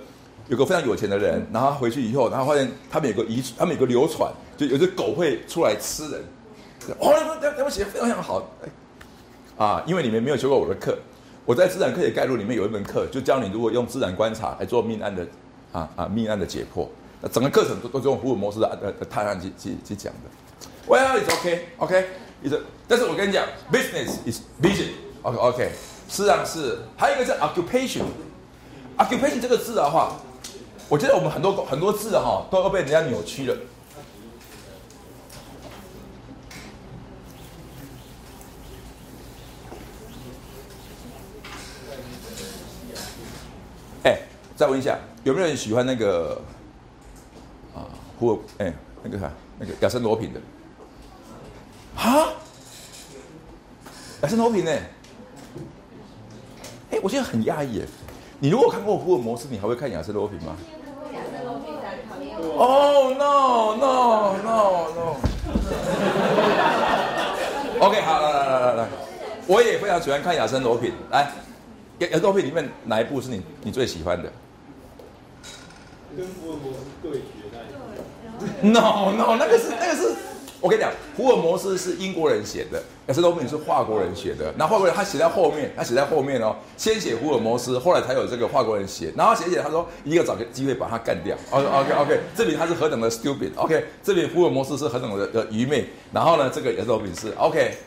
[SPEAKER 1] 有个非常有钱的人，然后回去以后，然后发现他们有个遗他们有个流传，就有只狗会出来吃人。哦，他他们写的非常非常好。啊，因为你们没有学过我的课，我在自然科学概录里面有一门课，就教你如果用自然观察来做命案的啊啊命案的解剖。那整个课程都都是用福尔摩斯的呃探案去去去讲的。Well, it's OK, OK 一个，但是我跟你讲，business is busy，OK OK，实际上是还有一个是 occupation，occupation 这个字的话，我觉得我们很多很多字哈都要被人家扭曲了。哎，再问一下，有没有人喜欢那个啊，胡哎那个啥那个亚森罗品的？啊，亚森罗平呢？哎，我现在很讶异耶。你如果看过福尔摩斯，你还会看亚森罗平吗？哦，no no no no。OK，好，来来来来来，我也非常喜欢看亚森罗平。来，亚亚森罗平里面哪一部是你你最喜欢的？
[SPEAKER 3] 跟福尔摩斯对决
[SPEAKER 1] 那一 No no，那个是那个是。我跟你讲，福尔摩斯是英国人写的，亚森罗平是法国人写的。那法国人他写在后面，他写在后面哦，先写福尔摩斯，后来才有这个法国人写。然后写写，他说一定要找个机会把他干掉。OK OK OK，这里他是何等的 stupid。OK，这里福尔摩斯是何等的的愚昧。然后呢，这个亚森罗平是 OK，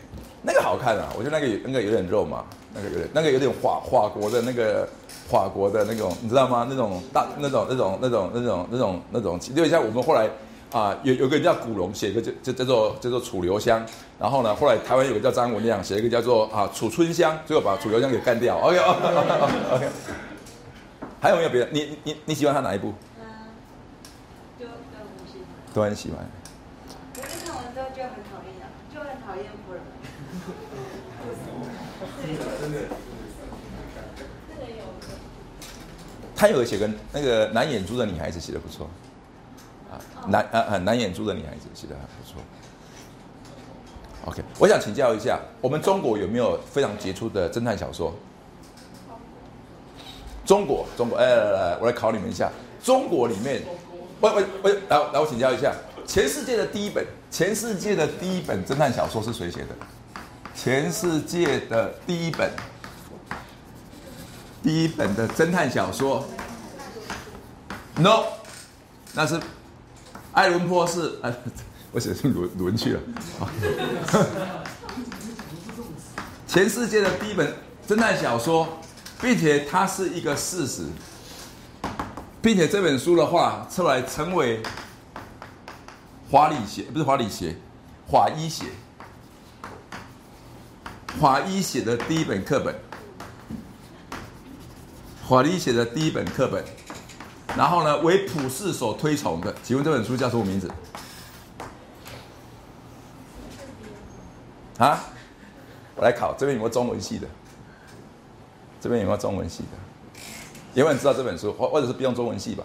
[SPEAKER 1] 那个好看啊，我觉得那个有那个有点肉嘛，那个有点那个有点法法国的那个法国的那种，你知道吗？那种大那种那种那种那种那种那种，有点像我们后来。啊，有有个人叫古龙，写一个叫叫叫做叫做楚留香，然后呢，后来台湾有个叫张文亮，写一个叫做啊楚春香，最后把楚留香给干掉。OK OK，还有没有别的？你你你喜欢他哪一部？嗯，
[SPEAKER 4] 都都很喜欢。
[SPEAKER 1] 都很喜欢。
[SPEAKER 4] 可是看完之后就很讨厌呀，就很讨厌福尔真的。
[SPEAKER 1] 他有写个那个蓝眼珠的女孩子写的不错。男啊啊难演出的女孩子写的很不错。OK，我想请教一下，我们中国有没有非常杰出的侦探小说？中国，中国，哎来来，我来考你们一下，中国里面，我我我来来我请教一下，全世界的第一本，全世界的第一本侦探小说是谁写的？全世界的第一本，第一本的侦探小说？No，那是。爱伦坡是哎，我写成伦伦去了。全世界的第一本侦探小说，并且它是一个事实，并且这本书的话，出来成为华理学不是华理学，华医学，华医写的第一本课本，华医写的第一本课本。然后呢，为普世所推崇的，请问这本书叫什么名字？啊？我来考，这边有没有中文系的？这边有没有中文系的？有没有人知道这本书，或或者是不用中文系吧？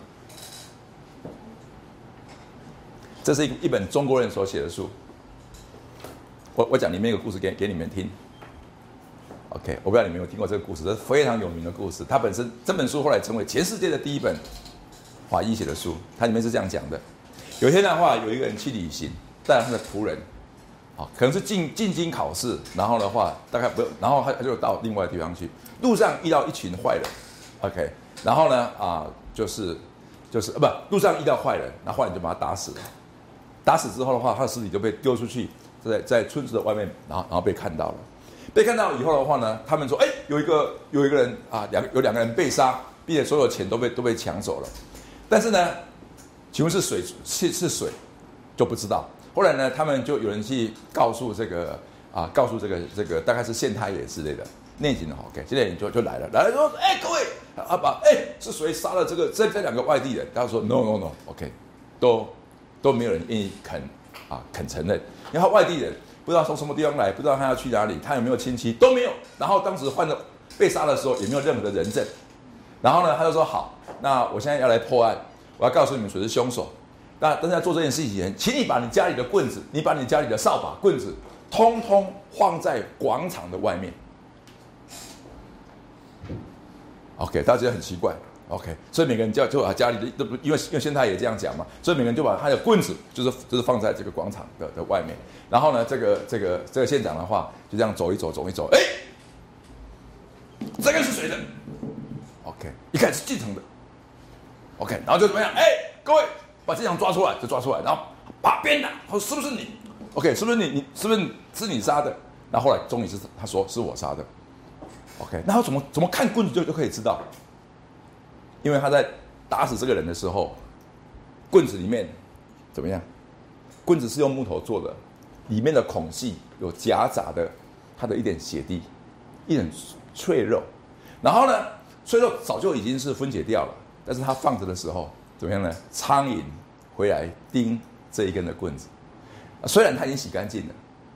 [SPEAKER 1] 这是一一本中国人所写的书。我我讲里面一个故事给给你们听。OK，我不知道你们有听过这个故事，这是非常有名的故事。它本身这本书后来成为全世界的第一本。华裔写的书，它里面是这样讲的：有一天的话，有一个人去旅行，带他的仆人，啊，可能是进进京考试，然后的话，大概不，然后他他就到另外地方去，路上遇到一群坏人，OK，然后呢，啊，就是就是呃，不，路上遇到坏人，那坏人就把他打死了，打死之后的话，他的尸体就被丢出去，在在村子的外面，然后然后被看到了，被看到以后的话呢，他们说，哎，有一个有一个人啊，两有两个人被杀，并且所有钱都被都被抢走了。但是呢，请问是水是是水，就不知道。后来呢，他们就有人去告诉这个啊，告诉这个这个大概是县太爷之类的。内景的 OK，现在你就就来了，来了说，哎，各位阿爸，哎，是谁杀了这个这这两个外地人？他说 No No No，OK，都都没有人愿意肯啊肯承认，然后外地人不知道从什么地方来，不知道他要去哪里，他有没有亲戚都没有，然后当时换了被杀的时候也没有任何的人证，然后呢他就说好，那我现在要来破案，我要告诉你们谁是凶手。那但是在做这件事情前，请你把你家里的棍子，你把你家里的扫把、棍子，通通放在广场的外面。OK，大家觉得很奇怪。OK，所以每个人就就把家里的都不，因为因为现在也这样讲嘛，所以每个人就把他的棍子就是就是放在这个广场的的外面。然后呢，这个这个这个县长的话就这样走一走，走一走，哎，这个是谁的？OK，一看是继承的。OK，然后就怎么样？哎，各位把这场抓出来，就抓出来，然后把鞭打，他说是不是你？OK，是不是你？你是不是是你杀的？然后来终于是他说是我杀的。OK，那他怎么怎么看棍子就就可以知道？因为他在打死这个人的时候，棍子里面怎么样？棍子是用木头做的，里面的孔隙有夹杂的他的一点血滴，一点脆肉。然后呢，脆肉早就已经是分解掉了，但是它放着的时候怎么样呢？苍蝇回来叮这一根的棍子，虽然它已经洗干净了，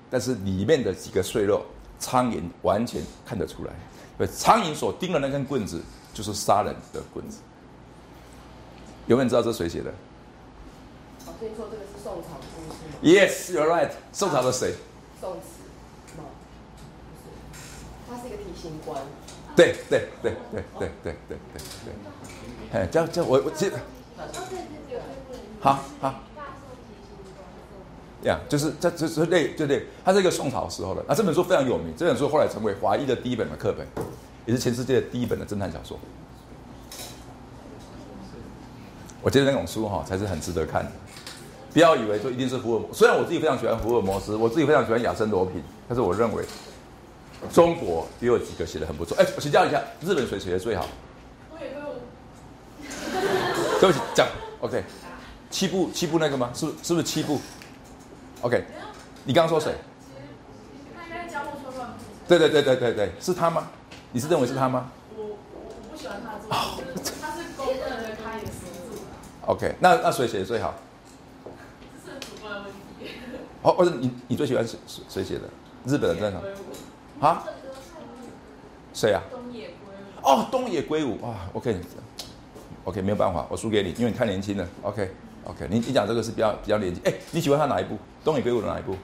[SPEAKER 1] 但是里面的几个碎肉，苍蝇完全看得出来。对，苍蝇所叮的那根棍子。就是杀人的棍子，有没有人知道这是谁写的？
[SPEAKER 5] 我跟你说，这个是宋朝的故事吗
[SPEAKER 1] ？Yes, you're right。宋朝的谁？
[SPEAKER 5] 宋慈吗？不是，他是一个提刑官。
[SPEAKER 1] 对对对对对对对对对。哎，这样这样，我我记得。好好。呀，就是这这这类对对，它是一个宋朝时候的。那这本书非常有名，这本书后来成为华裔的第一本的课本。也是全世界的第一本的侦探小说。我觉得那种书哈才是很值得看的。不要以为说一定是福尔摩，虽然我自己非常喜欢福尔摩斯，我自己非常喜欢亚森罗平，但是我认为中国也有几个写的很不错。哎，我请教一下，日本谁写的最好？对不起，讲 OK。七部七部那个吗？是是不是七部？OK。你刚刚说谁？对对对对对对，是他吗？你是认为是他吗？
[SPEAKER 6] 我我不喜欢他做，他是公认的开眼始祖。
[SPEAKER 1] OK，那那谁写的最好？
[SPEAKER 6] 这是主观的问题。
[SPEAKER 1] 哦，或者你你最喜欢谁谁写的？日本的真好。啊？谁啊？
[SPEAKER 6] 东野圭
[SPEAKER 1] 吾。哦，东野圭吾啊，OK，OK，没有办法，我输给你，因为你太年轻了。OK，OK，你你讲这个是比较比较年轻。哎，你喜欢他哪一部？东野圭吾的哪一部？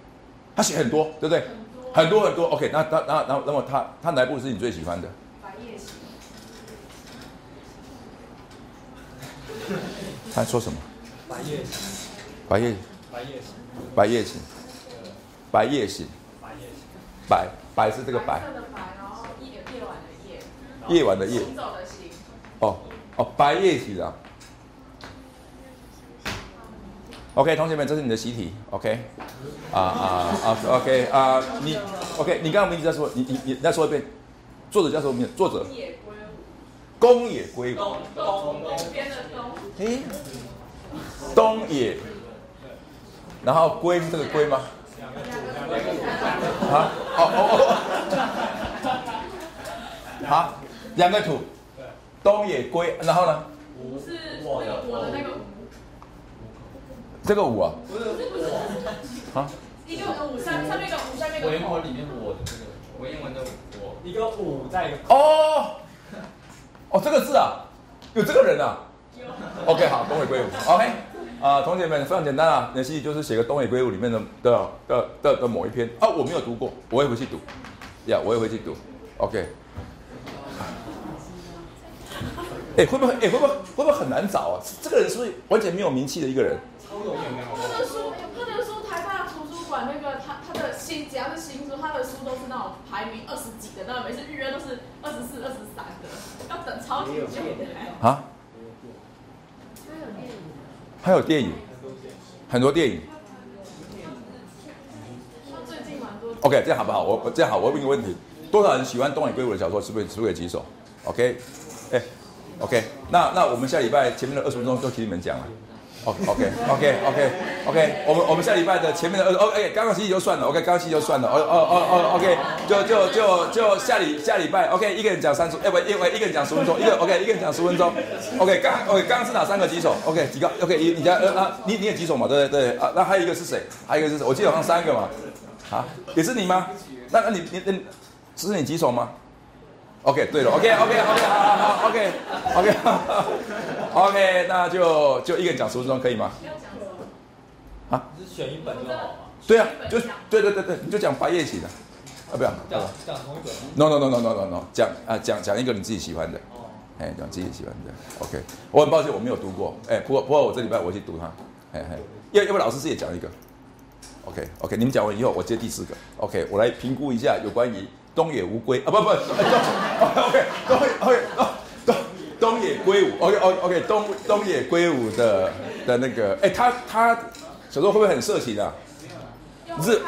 [SPEAKER 1] 他写很多，对不对？很多很多，OK，那那那那那么他他哪一部是你最喜欢的？
[SPEAKER 6] 白夜行。
[SPEAKER 1] 他说什么？
[SPEAKER 3] 白夜行。
[SPEAKER 1] 白夜。
[SPEAKER 3] 白夜行。
[SPEAKER 1] 白夜行。白夜行。
[SPEAKER 3] 白夜行。
[SPEAKER 1] 白白是这个白。
[SPEAKER 6] 白然后夜夜晚的夜。
[SPEAKER 1] 夜晚的夜。
[SPEAKER 6] 行走的行。
[SPEAKER 1] 哦哦，白夜行啊。OK，同学们，这是你的习题。OK，啊啊啊，OK 啊，你 OK，你刚刚名字在说，你你你再说一遍，作者叫什么名字？作者。
[SPEAKER 6] 东野圭吾。
[SPEAKER 1] 宫野圭吾。
[SPEAKER 6] 东东东边的东。
[SPEAKER 1] 诶，东野。然后龟是这个龟吗？啊？哦哦哦。好，两个土。东野圭，然后呢？
[SPEAKER 6] 五是我的我的那个。
[SPEAKER 1] 这个五啊？
[SPEAKER 6] 不是不是啊？一个五上上面一个五下面一个。
[SPEAKER 2] 文言文里面我的这个文言文的我
[SPEAKER 3] 一个五在一个
[SPEAKER 1] 哦哦这个字啊，有这个人啊？OK 好，东野圭吾 OK 啊，同学们非常简单啊，联系就是写个东野圭吾里面的的的的的某一篇啊，我没有读过，我也回去读呀，我也回去读 OK。哎会不会哎会不会会不会很难找啊？这个人是不是完全没有名气的一个人？
[SPEAKER 6] 超有名他的书，他的书，台大图书馆那个他他的新，只要是新书，他的书都是那种排名二十几的，那每次预约都是二十四、二十三的，要等超级久的。啊？
[SPEAKER 1] 还有电影，很多电影。OK，这样好不好？我我这样好，我问个问题：多少人喜欢东野圭吾的小说？是不是？是不是举手？OK，哎，OK，那那我们下礼拜前面的二十分钟都听你们讲了。，OK OK OK OK，我们我们下礼拜的前面的二，OK，刚刚星期就算了，OK，刚刚星期就算了，哦哦哦哦，OK，就就就就下礼下礼拜，OK，一个人讲三十，哎不，一一个人讲十分钟，一个 OK，一个人讲十分钟，OK，刚 OK，刚刚是哪三个举手？OK，几个？OK，你你家呃啊，你你也举手嘛？对对对啊，那还有一个是谁？还有一个是谁？我记得好像三个嘛，啊，也是你吗？那那你你你是你举手吗？OK，对了，OK OK OK，好好好，OK OK OK，那就就一个人讲十分钟可以吗？
[SPEAKER 2] 只是选一本就好嘛。
[SPEAKER 1] 对啊，就对对对对，你就讲白夜行的，啊不要
[SPEAKER 2] 讲讲同一本吗
[SPEAKER 1] ？，no no no no no no no，讲啊讲讲一个你自己喜欢的，
[SPEAKER 2] 哦，
[SPEAKER 1] 哎讲自己喜欢的，OK，我很抱歉我没有读过，哎不过不过我这礼拜我去读它，哎哎，要要不老师自己讲一个，OK OK，你们讲完以后我接第四个，OK，我来评估一下有关于东野无龟啊不不，东 OK 东 OK 东东东野圭吾，OK OK OK 东东野圭吾的的那个，哎他他小时候会不会很色情啊？日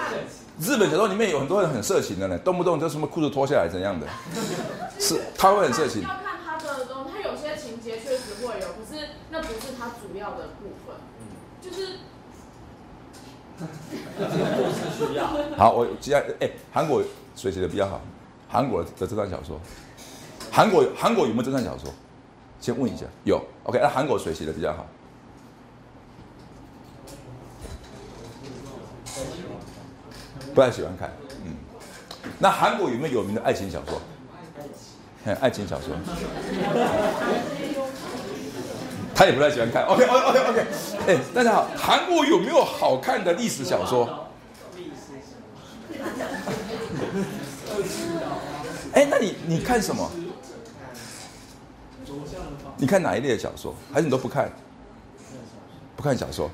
[SPEAKER 1] 日本小说里面有很多人很色情的呢，动不动就什么裤子脱下来怎样的，是他会很色情
[SPEAKER 6] 要。看他的东，他有些情节确实会有，可是那不是他主要的部分，就是
[SPEAKER 1] 好，我接下来哎，韩国谁写的比较好？韩国的侦探小说，韩国韩国有没有侦探小说？先问一下，有。OK，那韩国谁写的比较好？不太喜欢看，嗯。那韩国有没有有名的爱情小说？爱情小说。他也不太喜欢看。OK OK OK OK，哎，大家好，韩国有没有好看的历史小说？哎，那你你看什么？你看哪一类的小说？还是你都不看？不看小说？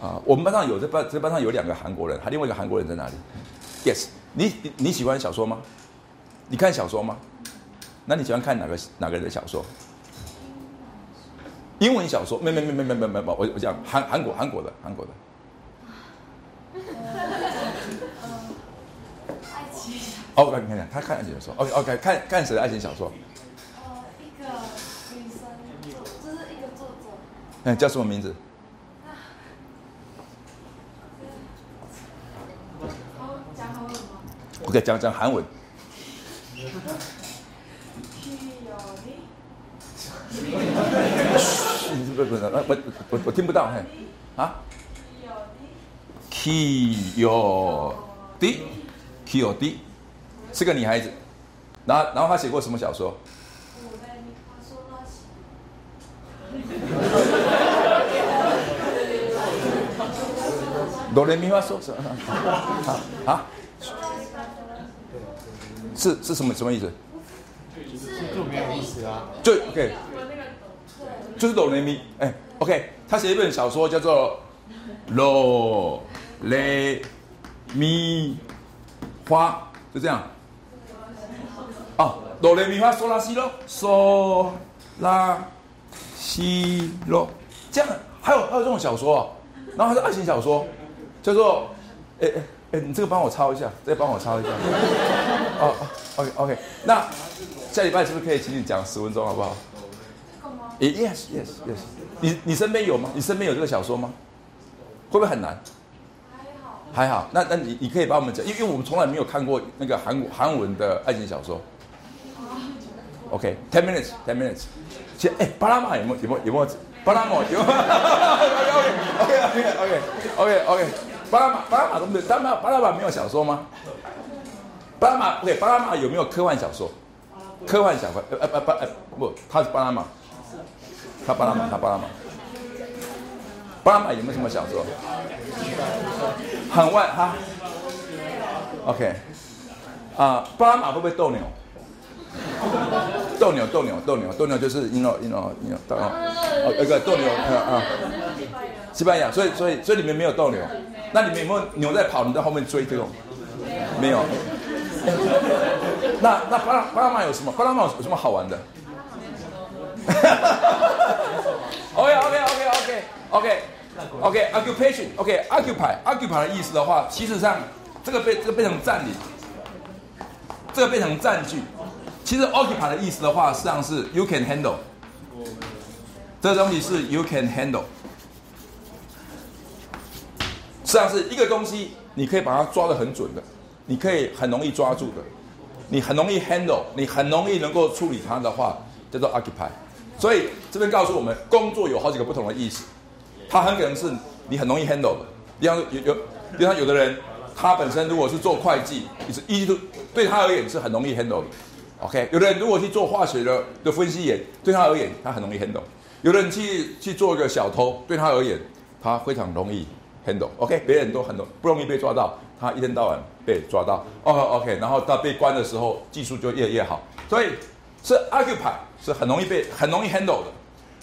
[SPEAKER 1] 啊，我们班上有这班这班上有两个韩国人，还另外一个韩国人在哪里？Yes，你你你喜欢小说吗？你看小说吗？那你喜欢看哪个哪个人的小说？英文小说？没没没没没没没没，我我讲韩韩国韩国的韩国的。
[SPEAKER 4] 爱情，
[SPEAKER 1] 哦，你看看他看爱情小说。OK OK，看看谁的爱情小说？
[SPEAKER 4] 呃，一个女生作，就是一个作者，
[SPEAKER 1] 嗯，叫什么名字？
[SPEAKER 6] 哦，讲韩文吗
[SPEAKER 1] ？OK，讲讲韩文。不不不，我我我听不到，嘿，啊，Kyo D Kyo D 是个女孩子，然后然后她写过什么小说？
[SPEAKER 4] 我在你他说那些，
[SPEAKER 1] 哆来咪发嗦什么？啊啊？是是什么什么意思？
[SPEAKER 2] 就没有意思啊。
[SPEAKER 1] 就 OK，就是哆来咪，哎，OK，他写一本小说叫做《哆来咪花》，就这样。哦，哆来咪发嗦拉西咯，嗦拉西咯，这样还有还有这种小说、哦，然后还是爱情小说，叫做，哎哎哎，你这个帮我抄一下，这个帮我抄一下。哦哦，OK OK，那下礼拜是不是可以请你讲十分钟好不好？诶 Yes Yes Yes，你你身边有吗？你身边有这个小说吗？会不会很难？
[SPEAKER 4] 还好，
[SPEAKER 1] 还好，那那你你可以帮我们讲，因为因为我们从来没有看过那个韩韩文的爱情小说。OK，ten、minutes，ten minutes。其实，哎，巴拉马有没有有没有有没有巴拉马有？OK OK OK OK OK，巴拉马巴拉马都没有，巴拉马巴拉马没有小说吗？巴拉马 OK，巴拉马有没有科幻小说？科幻小说呃呃呃不呃不，他是巴拉马，他巴拉马他巴拉马。巴拉马有没有什么小说？很外哈。OK，啊、巴拉马会不会斗牛？斗牛，斗牛，斗牛，斗牛就是 you know you know you know 斗牛，哦，那个斗牛，啊啊，西班牙，所以所以所以你们没有斗牛，那你们有没有牛在跑，你在后面追这种？没有。那那巴拉巴拉马有什么？巴拉马有什么好玩的 OK OK OK OK OK OK occupation OK occupy occupy 的意思的话，其实上这个被这个变成占领，这个变成占据。其实 occupy 的意思的话，实际上是 you can handle，这个东西是 you can handle。实际上是一个东西，你可以把它抓得很准的，你可以很容易抓住的，你很容易 handle，你很容易能够处理它的话，叫做 occupy。所以这边告诉我们，工作有好几个不同的意思，它很可能是你很容易 handle 的。比方有有，比方有的人，他本身如果是做会计，也是一度对他而言是很容易 handle 的。OK，有的人如果去做化学的的分析员，对他而言他很容易 handle；有的人去去做一个小偷，对他而言他非常容易 handle。OK，别人都很容不容易被抓到，他一天到晚被抓到。哦，OK，然后到被关的时候技术就越来越好，所以是 occupy 是很容易被很容易 handle 的。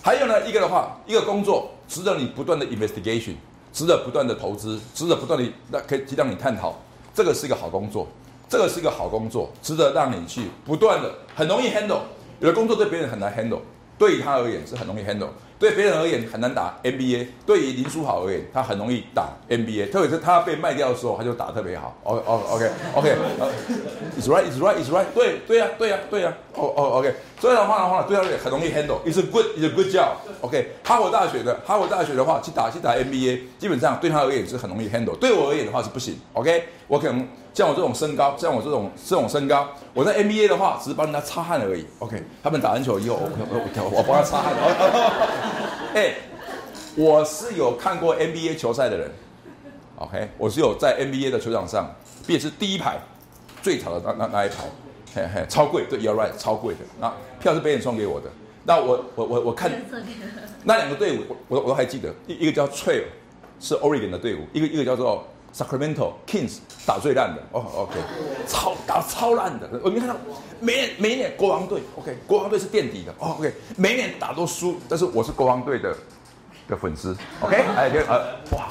[SPEAKER 1] 还有呢，一个的话，一个工作值得你不断的 investigation，值得不断的投资，值得不断的那可以让你探讨，这个是一个好工作。这个是一个好工作，值得让你去不断的，很容易 handle。有的工作对别人很难 handle，对于他而言是很容易 handle。对别人而言很难打 NBA，对于林书豪而言，他很容易打 NBA。特别是他被卖掉的时候，他就打特别好。哦哦，OK，OK，It's right，It's right，It's right。对对呀，对呀，对呀。哦哦，OK。所以的话的话，对他很容易 handle。It's a good，It's a good job。OK，哈佛大学的，哈佛大学的话去打去打 NBA，基本上对他而言是很容易 handle。对我而言的话是不行。OK，我可能像我这种身高，像我这种这种身高，我在 NBA 的话只是帮人家擦汗而已。OK，他们打篮球以后，我我我帮他擦汗。哎，我是有看过 NBA 球赛的人，OK，我是有在 NBA 的球场上，并且是第一排最吵的那那那一排，嘿嘿，超贵，对，You're right，超贵的，那票是别人送给我的。那我我我我看那两个队伍，我我我都还记得，一一个叫 Trail，是 Oregon 的队伍，一个一个叫做 Sacramento Kings，打最烂的，哦，OK，超打超烂的，我没看到。每年每年国王队，OK，国王队是垫底的，OK，每年打都输，但是我是国王队的的粉丝，OK，哎，呃，哇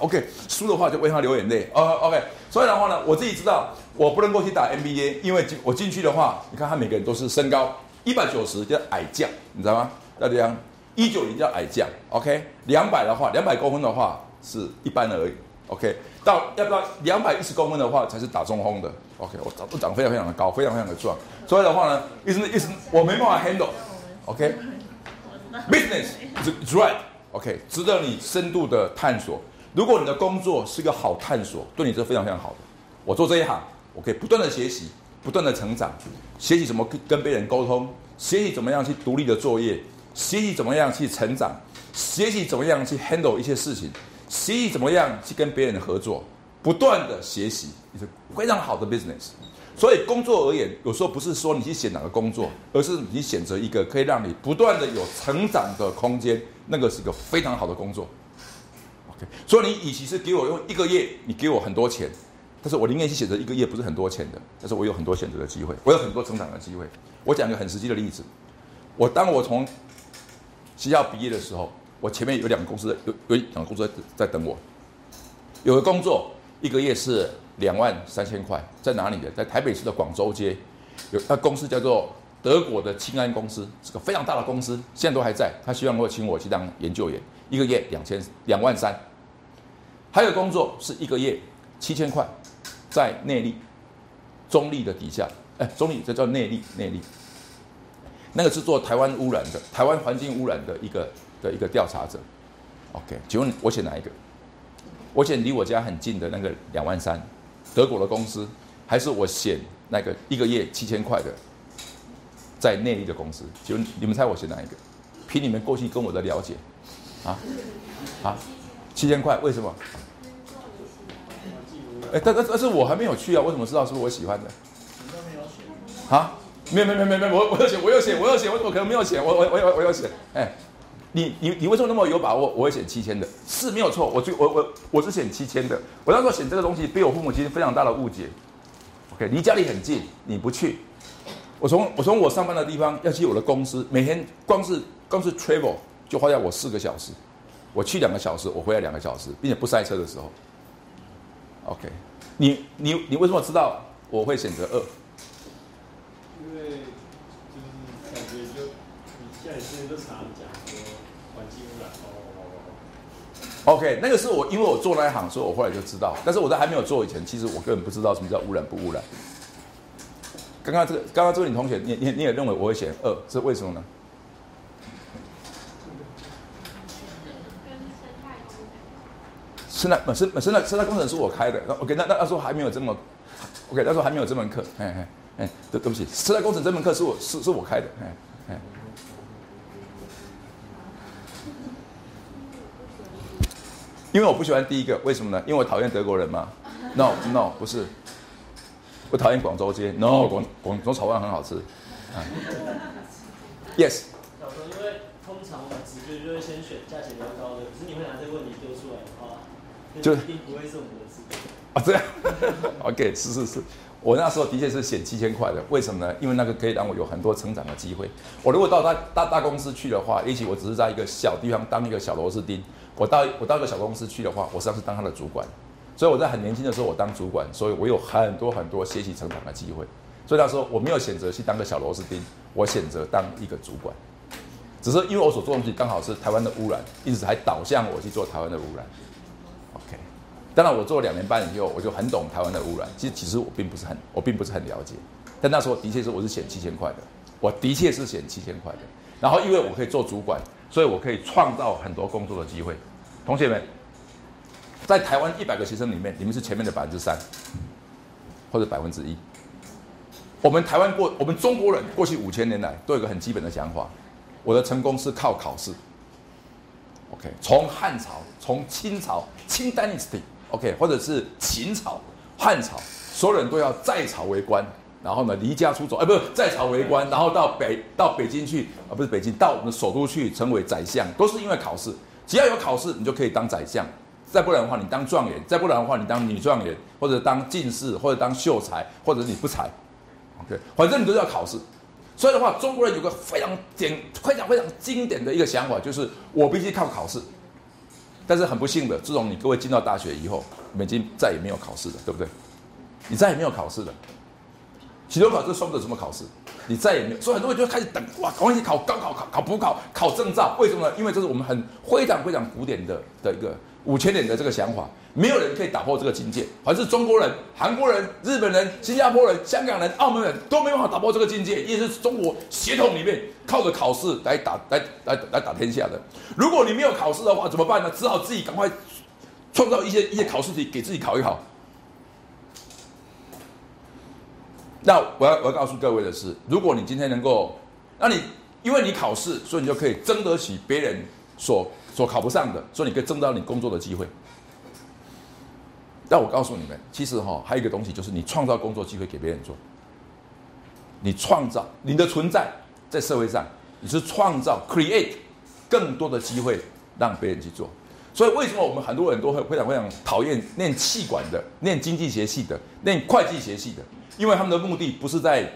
[SPEAKER 1] ，OK，输的话就为他流眼泪，哦，OK，所以的话呢，我自己知道我不能够去打 NBA，因为进我进去的话，你看他每个人都是身高一百九十叫矮将，你知道吗？要这样，一九零叫矮将，OK，两百的话，两百公分的话是一般而已，OK，到要不到两百一十公分的话才是打中锋的。OK，我长我长非常非常的高，非常非常的壮，所以的话呢，意思意思我没办法 handle，OK，business is right，OK，值得你深度的探索。如果你的工作是一个好探索，对你是非常非常好的。我做这一行，我可以不断的学习，不断的成长，学习怎么跟跟别人沟通，学习怎么样去独立的作业，学习怎么样去成长，学习怎么样去 handle 一些事情，学习怎么样去跟别人合作。不断的学习是非常好的 business，所以工作而言，有时候不是说你去选哪个工作，而是你选择一个可以让你不断的有成长的空间，那个是个非常好的工作。OK，所以你与其是给我用一个月，你给我很多钱，但是我宁愿去选择一个月不是很多钱的，但是我有很多选择的机会，我有很多成长的机会。我讲一个很实际的例子，我当我从学校毕业的时候，我前面有两个公司，有有两个公司在在等我，有个工作。一个月是两万三千块，在哪里的？在台北市的广州街，有那公司叫做德国的清安公司，是个非常大的公司，现在都还在。他希望能够请我去当研究员，一个月两千两万三。还有工作是一个月七千块，在内力中立的底下，哎，中立这叫内力内力。那个是做台湾污染的，台湾环境污染的一个的一个调查者。OK，请问我选哪一个？我选离我家很近的那个两万三，德国的公司，还是我选那个一个月七千块的，在内地的公司？就你们猜我选哪一个？凭你们过去跟我的了解，啊啊，七千块为什么？哎，但但但是我还没有去啊，我怎么知道是不是我喜欢的？啊，没有没有没有没有，我我有写我有写我有写，我怎么可能没有写？我我我有我有选，哎。你你你为什么那么有把握？我会选七千的，是没有错。我最我我我是选七千的。我那时候选这个东西，被我父母亲非常大的误解。OK，离家里很近，你不去。我从我从我上班的地方要去我的公司，每天光是光是 travel 就花掉我四个小时。我去两个小时，我回来两个小时，并且不塞车的时候。OK，你你你为什么知道我会选择二？
[SPEAKER 3] 因为就是感觉就你现在现在都常讲。
[SPEAKER 1] OK，那个是我，因为我做那一行，所以我后来就知道。但是我在还没有做以前，其实我根本不知道什么叫污染不污染。刚刚这个，刚刚这位女同学，你你你也认为我会选二，是为什么呢？生态，生生态生态工程是我开的。OK，那那那时候还没有这么，OK，那时候还没有这门课。哎哎哎，对对不起，生态工程这门课是我是是我开的。哎哎。因为我不喜欢第一个，为什么呢？因为我讨厌德国人嘛。No No，不是，我讨厌广州街。No，广广州炒饭很好吃。Yes。
[SPEAKER 7] 因为通常我们直觉就会先选价钱比较高的，可是你会拿这个问题丢出来的话，就一定不会是我们的直觉。
[SPEAKER 1] 啊，这样。OK，是是是，我那时候的确是选七千块的，为什么呢？因为那个可以让我有很多成长的机会。我如果到大大大公司去的话，也许我只是在一个小地方当一个小螺丝钉。我到我到一个小公司去的话，我实际上是当他的主管，所以我在很年轻的时候我当主管，所以我有很多很多学习成长的机会。所以那时候我没有选择去当个小螺丝钉，我选择当一个主管。只是因为我所做东西刚好是台湾的污染，因此还导向我去做台湾的污染。OK，当然我做了两年半以后，我就很懂台湾的污染。其实其实我并不是很我并不是很了解，但那时候的确是我是选七千块的，我的确是选七千块的。然后因为我可以做主管，所以我可以创造很多工作的机会。同学们，在台湾一百个学生里面，你们是前面的百分之三，或者百分之一。我们台湾过，我们中国人过去五千年来都有个很基本的想法：我的成功是靠考试。OK，从汉朝，从清朝，清 Dynasty，OK，或者是秦朝、汉朝，所有人都要在朝为官，然后呢离家出走，哎，不是在朝为官，然后到北到北京去，啊，不是北京，到我们的首都去成为宰相，都是因为考试。只要有考试，你就可以当宰相；再不然的话，你当状元；再不然的话，你当女状元，或者当进士，或者当秀才，或者你不才。OK，反正你都要考试。所以的话，中国人有个非常典、非常非常经典的一个想法，就是我必须靠考试。但是很不幸的，自从你各位进到大学以后，已经再也没有考试了，对不对？你再也没有考试了。期中考试算不得什么考试，你再也没有，所以很多人就开始等哇，赶快去考高考、考考补考、考证照。为什么呢？因为这是我们很非常非常古典的的一个五千年的这个想法，没有人可以打破这个境界。凡是中国人、韩国人、日本人、新加坡人、香港人、澳门人都没办法打破这个境界，也是中国血统里面靠着考试来打来来来打天下的。如果你没有考试的话，怎么办呢？只好自己赶快创造一些一些考试题给自己考一考。那我要我要告诉各位的是，如果你今天能够，那你因为你考试，所以你就可以争得起别人所所考不上的，所以你可以争到你工作的机会。但我告诉你们，其实哈还有一个东西，就是你创造工作机会给别人做。你创造你的存在在社会上，你是创造 create 更多的机会让别人去做。所以为什么我们很多人都会非常非常讨厌念气管的、念经济学系的、念会计学系的？因为他们的目的不是在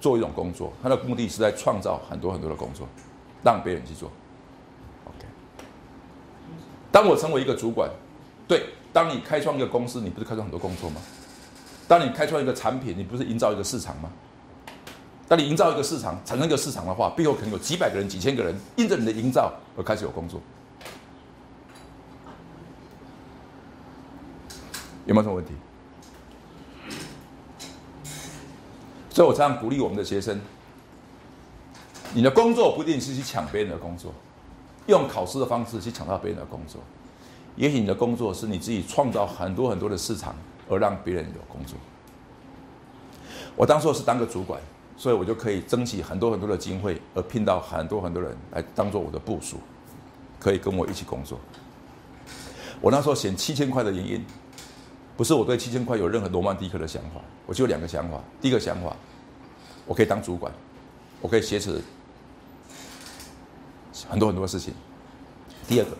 [SPEAKER 1] 做一种工作，他的目的是在创造很多很多的工作，让别人去做。OK，当我成为一个主管，对，当你开创一个公司，你不是开创很多工作吗？当你开创一个产品，你不是营造一个市场吗？当你营造一个市场，产生一个市场的话，背后可能有几百个人、几千个人因着你的营造而开始有工作，有没有什么问题？所以我常常鼓励我们的学生：，你的工作不一定是去抢别人的工作，用考试的方式去抢到别人的工作。也许你的工作是你自己创造很多很多的市场，而让别人有工作。我当初是当个主管，所以我就可以争取很多很多的机会，而聘到很多很多人来当做我的部署，可以跟我一起工作。我那时候选七千块的原因，不是我对七千块有任何罗曼蒂克的想法，我就两个想法。第一个想法。我可以当主管，我可以挟持很多很多事情。第二个，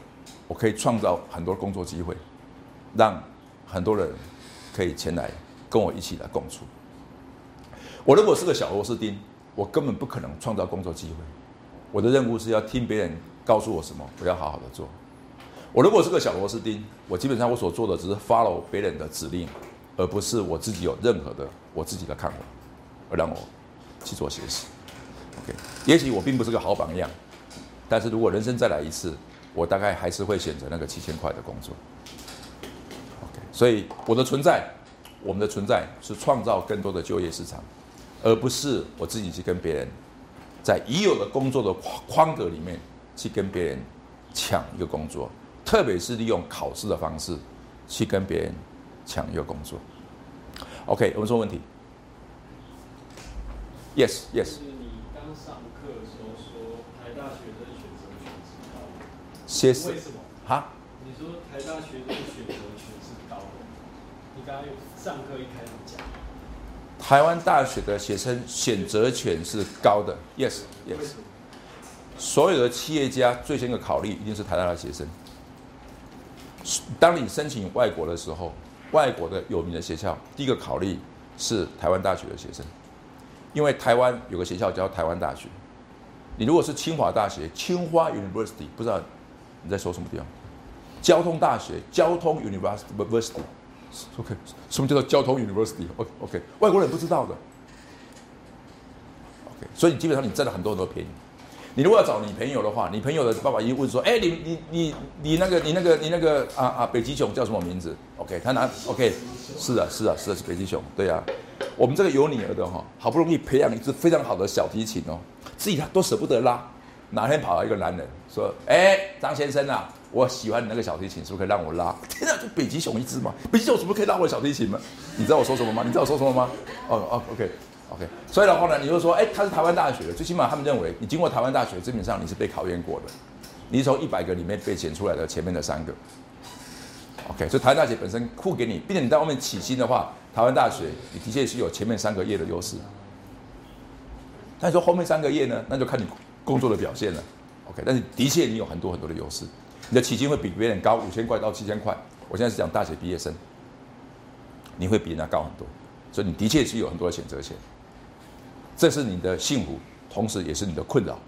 [SPEAKER 1] 我可以创造很多工作机会，让很多人可以前来跟我一起来共处。我如果是个小螺丝钉，我根本不可能创造工作机会。我的任务是要听别人告诉我什么，我要好好的做。我如果是个小螺丝钉，我基本上我所做的只是 follow 别人的指令，而不是我自己有任何的我自己的看法，而让我。去做学习，OK。也许我并不是个好榜样，但是如果人生再来一次，我大概还是会选择那个七千块的工作，OK。所以我的存在，我们的存在是创造更多的就业市场，而不是我自己去跟别人在已有的工作的框框格里面去跟别人抢一个工作，特别是利用考试的方式去跟别人抢一个工作。OK，我们说问题。Yes,
[SPEAKER 3] 就
[SPEAKER 1] yes。
[SPEAKER 3] 是你刚上课的时候说台大学生选择权是高的，
[SPEAKER 1] 些是
[SPEAKER 3] 为什么？
[SPEAKER 1] 哈，
[SPEAKER 3] 你说台大学生选择权是高的，你刚刚上课一开始讲，
[SPEAKER 1] 台湾大学的学生选择权是高的。，yes yes。所有的企业家最先的考虑一定是台大的学生。当你申请外国的时候，外国的有名的学校，第一个考虑是台湾大学的学生，因为台湾有个学校叫台湾大学。你如果是清华大学，清华 University，不知道你在说什么地方？交通大学，交通 University。OK，什么叫做交通 University？OK，、OK，外国人不知道的。OK，所以基本上你占了很多很多便宜。你如果要找你朋友的话，你朋友的爸爸一问说：“哎，你你你你那个你那个你那个啊啊，北极熊叫什么名字？”OK，他拿 OK，是啊是啊是啊是北极熊，对啊。我们这个有女儿的哈，好不容易培养一支非常好的小提琴哦，自己他都舍不得拉，哪天跑来一个男人说：“哎，张先生啊，我喜欢你那个小提琴，是不是可以让我拉？” 天啊，就北极熊一只嘛，北极熊怎么可以拉我的小提琴吗？你知道我说什么吗？你知道我说什么吗？哦哦，OK。OK，所以的话呢，你就说，哎，他是台湾大学的，最起码他们认为你经过台湾大学，基本上你是被考验过的，你是从一百个里面被选出来的前面的三个。OK，所以台湾大学本身付给你，并且你在外面起薪的话，台湾大学你的确是有前面三个月的优势。但你说后面三个月呢，那就看你工作的表现了。OK，但是的确你有很多很多的优势，你的起薪会比别人高五千块到七千块。我现在是讲大学毕业生，你会比人家高很多，所以你的确是有很多的选择权。这是你的幸福，同时也是你的困扰。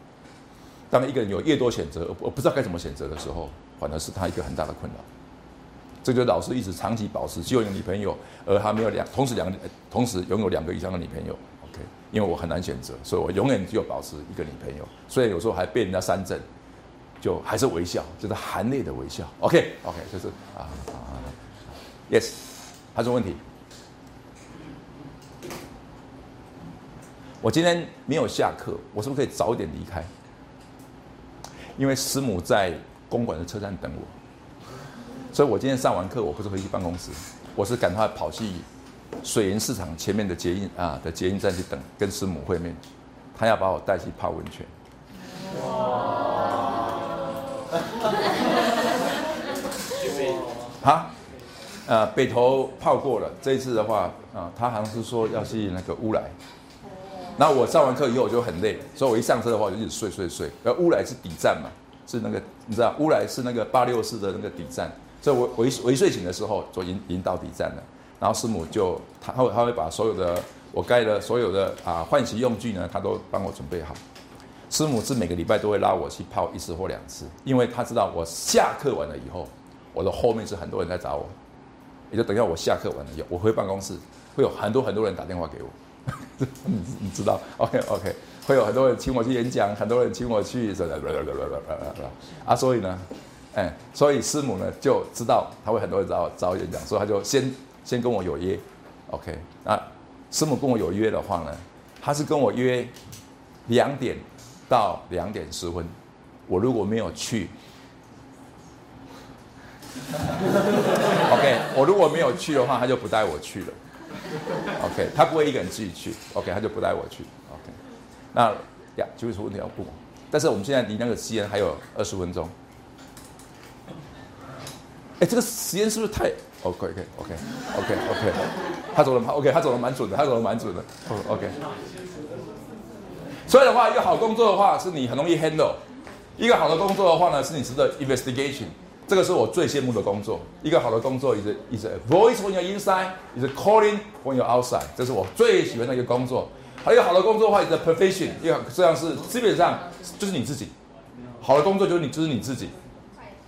[SPEAKER 1] 当一个人有越多选择，而不知道该怎么选择的时候，反而是他一个很大的困扰。这就老师一直长期保持只有一个女朋友，而他没有两，同时两个同时拥有两个以上的女朋友。OK，因为我很难选择，所以我永远只有保持一个女朋友。虽然有时候还被人家三振，就还是微笑，就是含泪的微笑。OK，OK，、就是啊啊啊，Yes，还有什么问题？我今天没有下课，我是不是可以早一点离开？因为师母在公馆的车站等我，所以我今天上完课，我不是回去办公室，我是赶快跑去水源市场前面的捷运啊的捷运站去等，跟师母会面，她要把我带去泡温泉。哈，呃，北投泡过了，这一次的话，啊、他好像是说要去那个乌来。那我上完课以后我就很累，所以我一上车的话我就一直睡睡睡。而乌来是底站嘛，是那个你知道乌来是那个八六四的那个底站，所以我我一我一睡醒的时候就已经已经到底站了。然后师母就他他会他会把所有的我盖的所有的啊换洗用具呢，他都帮我准备好。师母是每个礼拜都会拉我去泡一次或两次，因为他知道我下课完了以后，我的后面是很多人在找我，也就等一下我下课完了以后，我回办公室会有很多很多人打电话给我。你 你知道，OK OK，会有很多人请我去演讲，很多人请我去啊，所以呢，哎，所以师母呢就知道他会很多人找我找我演讲，所以他就先先跟我有约，OK，那师母跟我有约的话呢，他是跟我约两点到两点十分，我如果没有去，OK，我如果没有去的话，他就不带我去了。OK，他不会一个人自己去，OK，他就不带我去，OK。那呀，就是问题要问我，但是我们现在离那个实验还有二十分钟。哎，这个实验是不是太？OK，OK，OK，OK，OK，他走的蛮 OK，他走的蛮准的，他走的蛮准的。OK。所以的话，一个好工作的话，是你很容易 handle；一个好的工作的话呢，是你值得 investigation。这个是我最羡慕的工作。一个好的工作，is is a voice from your inside，is calling from your outside。这是我最喜欢的一个工作。还有好的工作的话，is a profession，一个这样是基本上就是你自己。好的工作就是你就是你自己。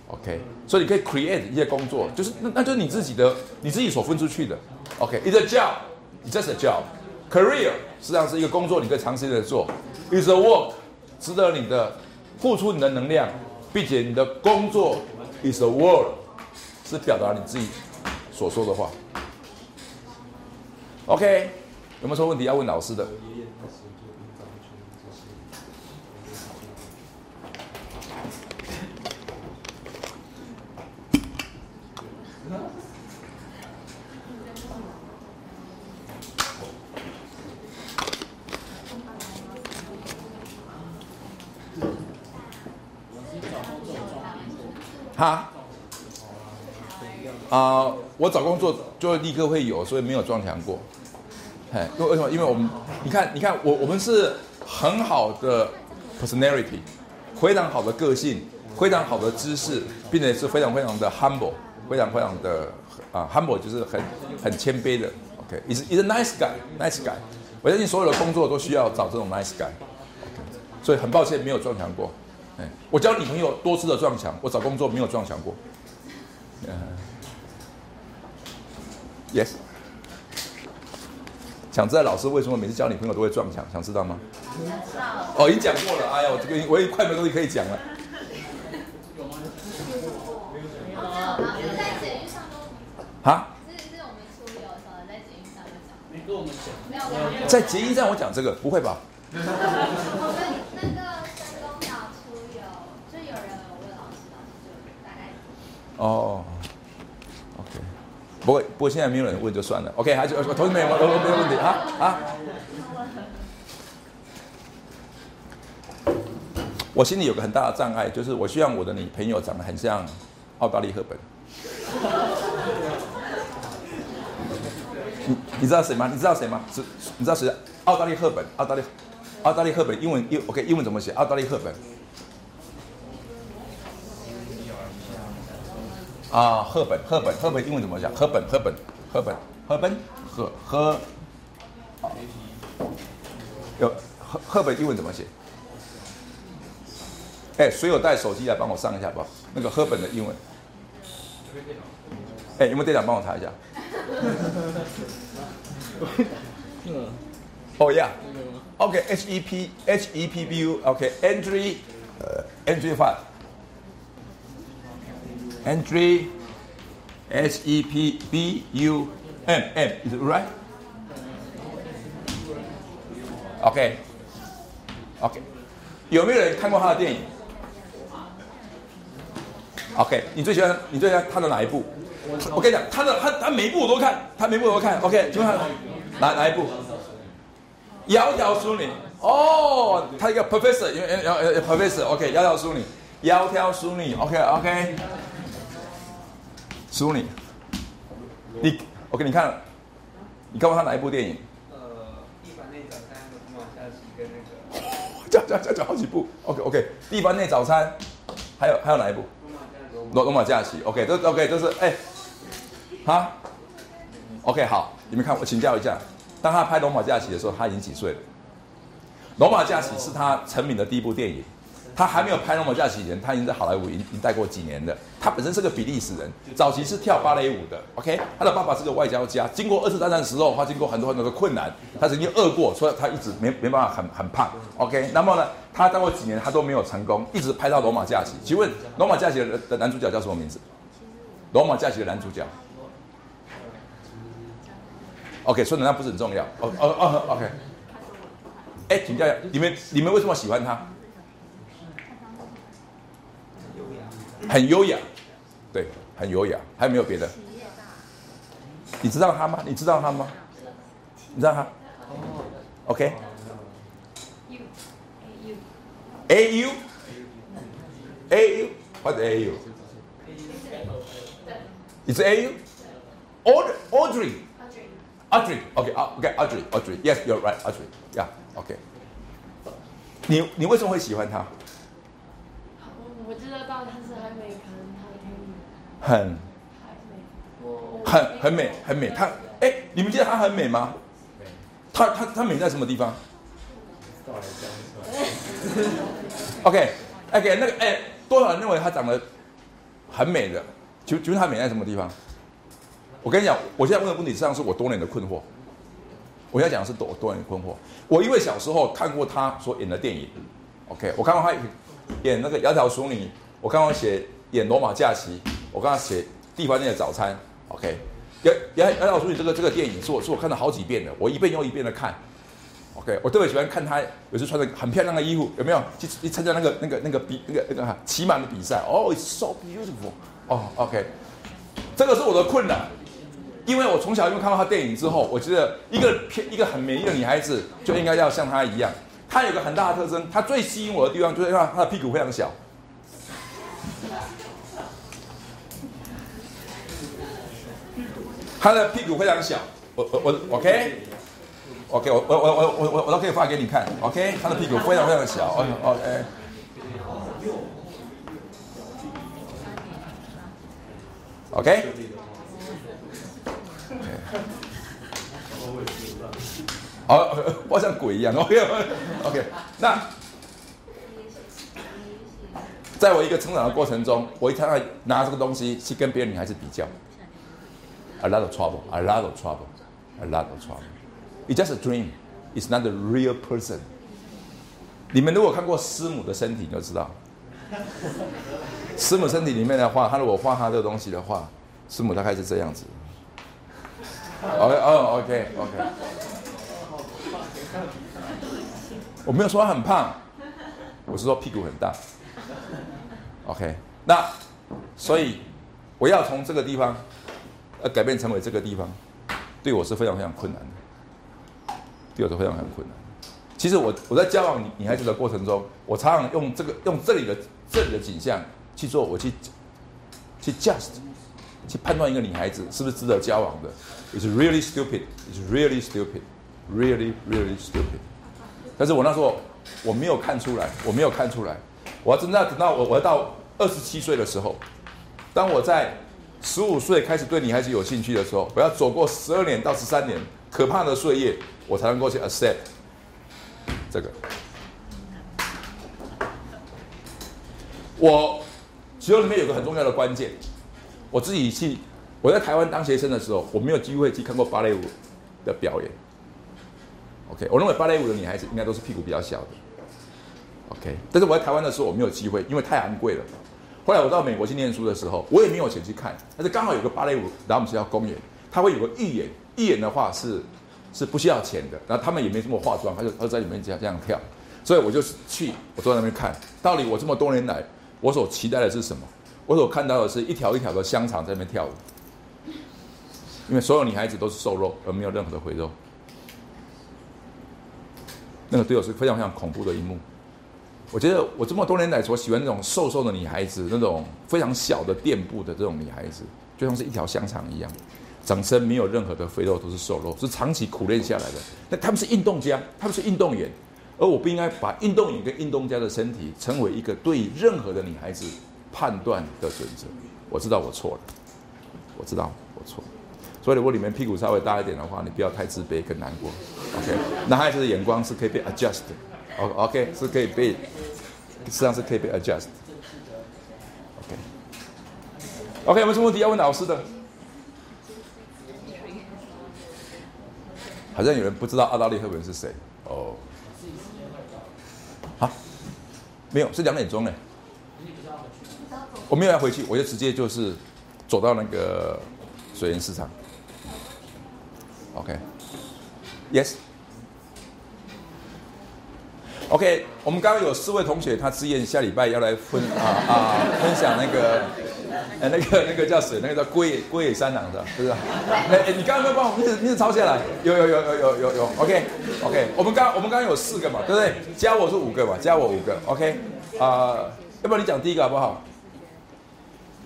[SPEAKER 1] OK，所以你可以 create 一些工作，就是那那就是你自己的你自己所分出去的。OK，is a job，is just a job。Career 实际上是一个工作，你可以长时间的做。Is a work，值得你的付出你的能量，并且你的工作 is the word，是表达你自己所说的话。OK，有没有什么问题要问老师的？哈？啊、我找工作就立刻会有，所以没有撞墙过。哎，因为为什么？因为我们，你看，你看，我我们是很好的 personality，非常好的个性，非常好的知识，并且是非常非常的 humble，非常非常的啊 humble 就是很很谦卑的。OK，is is nice guy，nice guy。我相信所有的工作都需要找这种 nice guy。所以很抱歉没有撞墙过。哎，我交女朋友多次的撞墙，我找工作没有撞墙过。嗯 Yes。想知道老师为什么每次交女朋友都会撞墙？想知道吗？哦，已经讲过了。哎呀，我这个我也快没东西可以讲了。
[SPEAKER 8] 就是在捷运上都，
[SPEAKER 1] 啊，
[SPEAKER 8] 是是我们出游的时候在捷运上就讲，
[SPEAKER 7] 没跟我们讲。
[SPEAKER 8] 没有没有。
[SPEAKER 1] 在捷运站我讲这个，不会吧？
[SPEAKER 8] 我们那个深宫岛出游，就有人有问老师，老师就大概
[SPEAKER 1] 哦，OK。不过不过现在没有人问就算了。OK，还是我同学们有没有没有问题啊啊？我心里有个很大的障碍，就是我希望我的女朋友长得很像澳大利赫本。你你知道谁吗？你知道谁吗？是，你知道谁？澳大利赫本，澳大利，澳大利赫本，英文英 OK，英文怎么写？澳大利赫本。啊，赫本，赫本，赫本，英文怎么讲？赫本，赫本，赫本，赫本，赫赫。有赫赫本英文怎么写？哎，谁有带手机来帮我上一下吧？那个赫本的英文。哎，有没有店长帮我查一下？哦呀，OK，H E P H E P B U，OK，entry，呃，entry file，entry H E P B U M M，is it right？OK，OK，有没有人看过他的电影？OK，你最喜欢你最喜欢他的哪一部？我跟你讲，他的他他每一部我都看，他每一部我都看。OK，请问他哪哪一部？窈窕淑女。哦，他一个 professor，因为呃呃 professor，OK，、窈窕淑女，窈窕淑女，OK OK，淑女。你 OK，你看，你看过他哪一部电影？
[SPEAKER 3] 呃，地板内早餐和马下棋跟那个
[SPEAKER 1] 讲讲讲讲好几部。OK OK，地板内早餐，还有还有哪一部？罗罗马假期，OK，这 OK，这是哎，哈，OK，好，你们看，我请教一下，当他拍罗马假期的时候，他已经几岁了？罗马假期是他成名的第一部电影，他还没有拍罗马假期以前，他已经在好莱坞已经待过几年了。他本身是个比利时人，早期是跳芭蕾舞的，OK，他的爸爸是个外交家，经过二次大战的时候，他经过很多很多的困难，他曾经饿过，所以他一直没没办法很很胖，OK，那么呢，他待过几年，他都没有成功，一直拍到罗马假期。请问罗马假期的的男主角叫什么名字？罗马假期的男主角？OK，所以那不是很重要。哦哦哦，OK。哎，请教一下，你们你们为什么喜欢他？很优雅，对，很优雅。还有没有别的？你知道他吗？你知道他吗？你知道他？OK。A U A U What A U? It's A U. Audrey Audrey Audrey. OK OK Audrey Audrey. Yes, you're right Audrey Yeah OK 你你为什么会喜欢他？
[SPEAKER 4] 我我知道他，
[SPEAKER 1] 很很很美，很美。她哎，你们觉得她很美吗？她她她美在什么地方？OK OK，那个哎，多少人认为她长得很美的？请请问她美在什么地方？我跟你讲，我现在问的问题实际上是我多年的困惑。我现在讲的是多多年的困惑。我因为小时候看过她所演的电影，OK，我看过她演那个《窈窕淑女》，我看过写演《罗马假期》，我刚刚写《地方店的早餐》，OK，窈窈窈窕淑女这个这个电影是我是我看了好几遍的，我一遍又一遍的看，OK，我特别喜欢看他有时穿着很漂亮的衣服，有没有去去参加那个那个那个比那个那个骑马的比赛？哦、i t s so beautiful，哦、o k 这个是我的困难。因为我从小因为看到他电影之后，我觉得一个偏一个很美丽的女孩子就应该要像她一样。她有个很大的特征，她最吸引我的地方就是让她的屁股非常小。他的屁股非常小，我我我 OK。OK，我我我我我我都可以发给你看。OK，他的屁股非常非常小。ok ok 好，我像鬼一样。OK，OK。那在我一个成长的过程中，我一看到拿这个东西去跟别的女孩子比较，a lot of trouble，a lot of trouble，a lot of trouble。It's just a dream. It's not a real person. 你们如果看过师母的身体，你就知道，师母身体里面的话，他如果画他的东西的话，师母大概是这样子。OK，哦，OK，OK。我没有说他很胖，我是说屁股很大。OK，那所以我要从这个地方而改变成为这个地方，对我是非常非常困难的。对我是非常非常困难。其实我我在交往女女孩子的过程中，我常常用这个用这里的这里的景象去做，我去去 just 去判断一个女孩子是不是值得交往的。It's really stupid. It's really stupid. Really, really stupid. 但是我那时候我没有看出来，我没有看出来。我要真的等到我我要到二十七岁的时候，当我在十五岁开始对女孩子有兴趣的时候，我要走过十二年到十三年可怕的岁月。我才能够去 accept 这个。我其中里面有个很重要的关键，我自己去我在台湾当学生的时候，我没有机会去看过芭蕾舞的表演。OK，我认为芭蕾舞的女孩子应该都是屁股比较小的。OK，但是我在台湾的时候我没有机会，因为太昂贵了。后来我到美国去念书的时候，我也没有钱去看，但是刚好有个芭蕾舞然后我们学校公演，他会有个预演，预演的话是。是不需要钱的，然后他们也没这么化妆，他就他在里面这样这样跳，所以我就去，我坐在那边看。到底我这么多年来，我所期待的是什么？我所看到的是一条一条的香肠在那边跳舞，因为所有女孩子都是瘦肉，而没有任何的肥肉。那个对我是非常非常恐怖的一幕。我觉得我这么多年来我喜欢那种瘦瘦的女孩子，那种非常小的垫步的这种女孩子，就像是一条香肠一样。整身没有任何的肥肉，都是瘦肉，是长期苦练下来的。那他们是运动家，他们是运动员，而我不应该把运动员跟运动家的身体成为一个对任何的女孩子判断的准则。我知道我错了，我知道我错。所以如果你们屁股稍微大一点的话，你不要太自卑跟难过。OK，男孩子的眼光是可以被 adjust O OK 是可以被，实际上是可以被 adjust。OK OK，有没有什么问题要问老师的？好像有人不知道奥黛丽·赫本是谁哦。好，没有，是两点钟呢。我没有要回去，我就直接就是走到那个水源市场。OK，Yes。OK，我们刚刚有四位同学，他自愿下礼拜要来分啊啊 分享那个。呃，那个 那个叫谁？那个叫龟龟野三郎的，是不是？哎 哎，你刚刚没有帮我名字名字抄下来？有有有有有有有，OK OK。我们刚我们刚刚有四个嘛，对不对？加我是五个嘛，加我五个，OK。啊，要不然你讲第一个好不好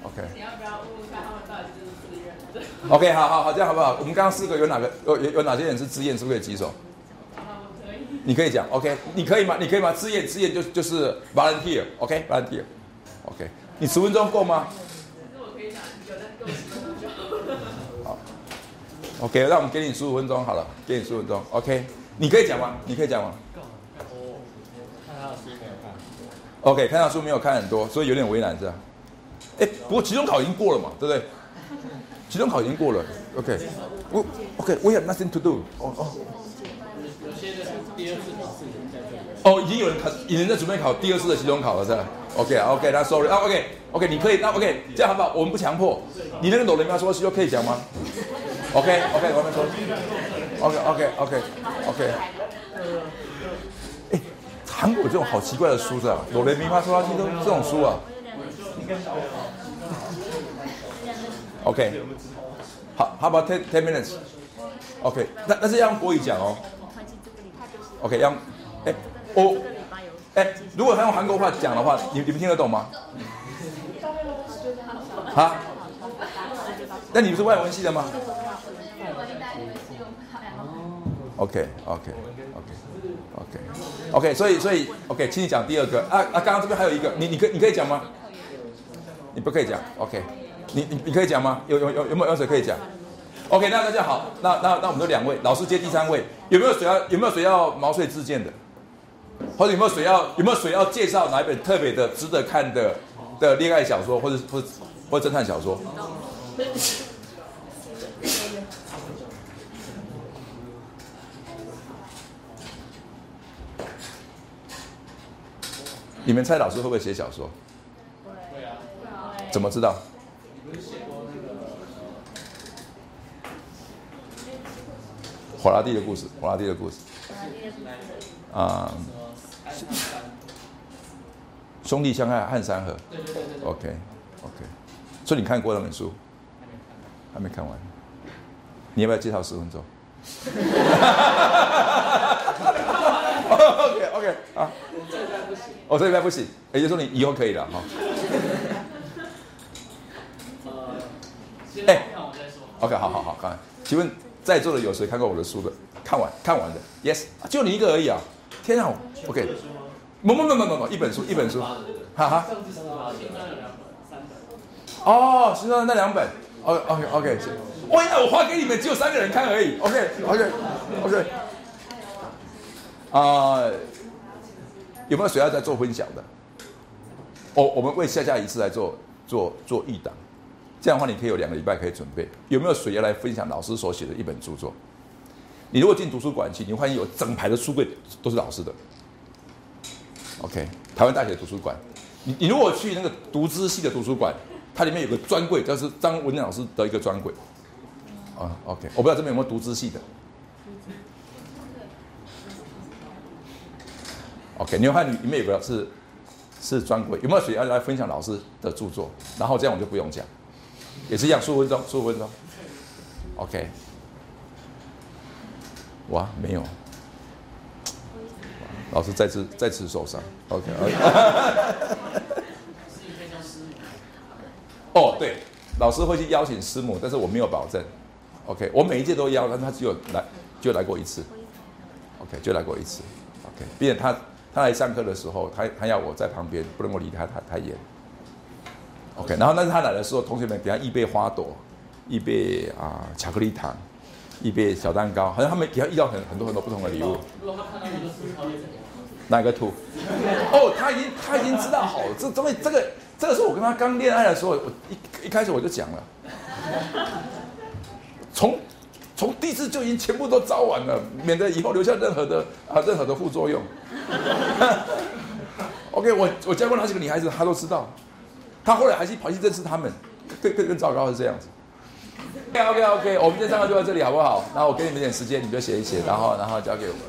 [SPEAKER 1] ？OK。你要不要问一下他们到底是自愿？OK，好好好，这样好不好？我们刚刚四个有哪个有有有哪些人是自愿？是不是可以举手？你可以讲，OK？你可以吗？你可以吗？自愿自愿就就是 volunteer，OK？volunteer，OK？你十分钟够吗？好，OK，那我们给你十五分钟好了，给你十五分钟，OK，你可以讲吗？你可以讲吗？
[SPEAKER 2] 我看他的书没有看
[SPEAKER 1] ，OK，看他书没有看很多，所以有点为难，是吧？哎，不过期中考已经过了嘛，对不对？期中考已经过了，OK，我 OK，We have nothing to do，哦哦。第二次考试哦，已经有人考，有人在准备考第二次的期中考了，是吧？OK，OK，那 Sorry，啊，OK，OK，你可以，那 OK，这样好不好？我们不强迫。你那个抖雷妈说西就可以讲吗？OK，OK，我们说。OK，OK，OK，OK。哎，韩国这种好奇怪的书是吧？哆雷咪发嗦拉西都这种书啊。OK。好，How about ten ten minutes? OK，那但是要用国语讲哦。OK，要，哎，我，哎，如果他用韩国话讲的话，你你们听得懂吗？啊？那你们是外文系的吗？OK，OK，OK，OK，OK，所以所以 OK，请你讲第二个啊啊！刚刚这边还有一个，你你可你可以讲吗？你不可以讲，OK。你你你可以讲吗？有有有有没有有谁可以讲？OK，那大家好，那那那我们的两位老师接第三位，有没有谁要有没有谁要毛遂自荐的？或者有没有谁要有没有谁要介绍哪一本特别的值得看的的恋爱小说，或者或或侦探小说？你们猜老师会不会写小说？会啊。怎么知道？火拉蒂的故事，火拉蒂的故事，啊，兄弟相爱汉山河对对对，OK，OK，所以你看过那本书？还没看完，你要不要介绍十分钟？OK，OK，啊，我这一边不行，也就是说你以后可以了哈。哎，OK，好好好，看，请问。在座的有谁看过我的书的？看完看完的，Yes，就你一个而已啊！天啊，OK，不不不不不，一本书一本书，哈哈。哦，新上那两本，OK OK OK，我那我发给你们只有三个人看而已，OK OK OK。啊，有没有谁要在做分享的？哦，我们为下下一次来做做做预档。这样的话，你可以有两个礼拜可以准备。有没有谁要来分享老师所写的一本著作？你如果进图书馆去，你会发现有整排的书柜都是老师的。OK，台湾大学图书馆，你你如果去那个读知系的图书馆，它里面有个专柜，就是张文亮老师的一个专柜。啊，OK，我不知道这边有没有读知系的。OK，你会发现里面有个是是专柜，有没有谁要来分享老师的著作？然后这样我就不用讲。也是一样，十五分钟，十五分钟。OK。哇，没有。老师再次再次受伤。OK。哦，对，老师会去邀请师母，但是我没有保证。OK，我每一届都邀，但他只有来就来过一次。OK，就来过一次。OK，并且他他来上课的时候，他他要我在旁边，不能够离他他太远。OK，然后那是他来的时候，同学们给他预备花朵，预备啊巧克力糖，预备小蛋糕，好像他们给他遇到很很多很多不同的礼物。哪个图？哦，他已经他已经知道好了，这这个这个这个是我跟他刚恋爱的时候，我一一开始我就讲了，从从第一次就已经全部都招完了，免得以后留下任何的啊任何的副作用。OK，我我教过那几个女孩子，她都知道。他后来还是跑去认识他们，更更更糟糕是这样子。OK OK OK，我们今天上课就到这里好不好？然后我给你们点时间，你们就写一写，然后然后交给我们。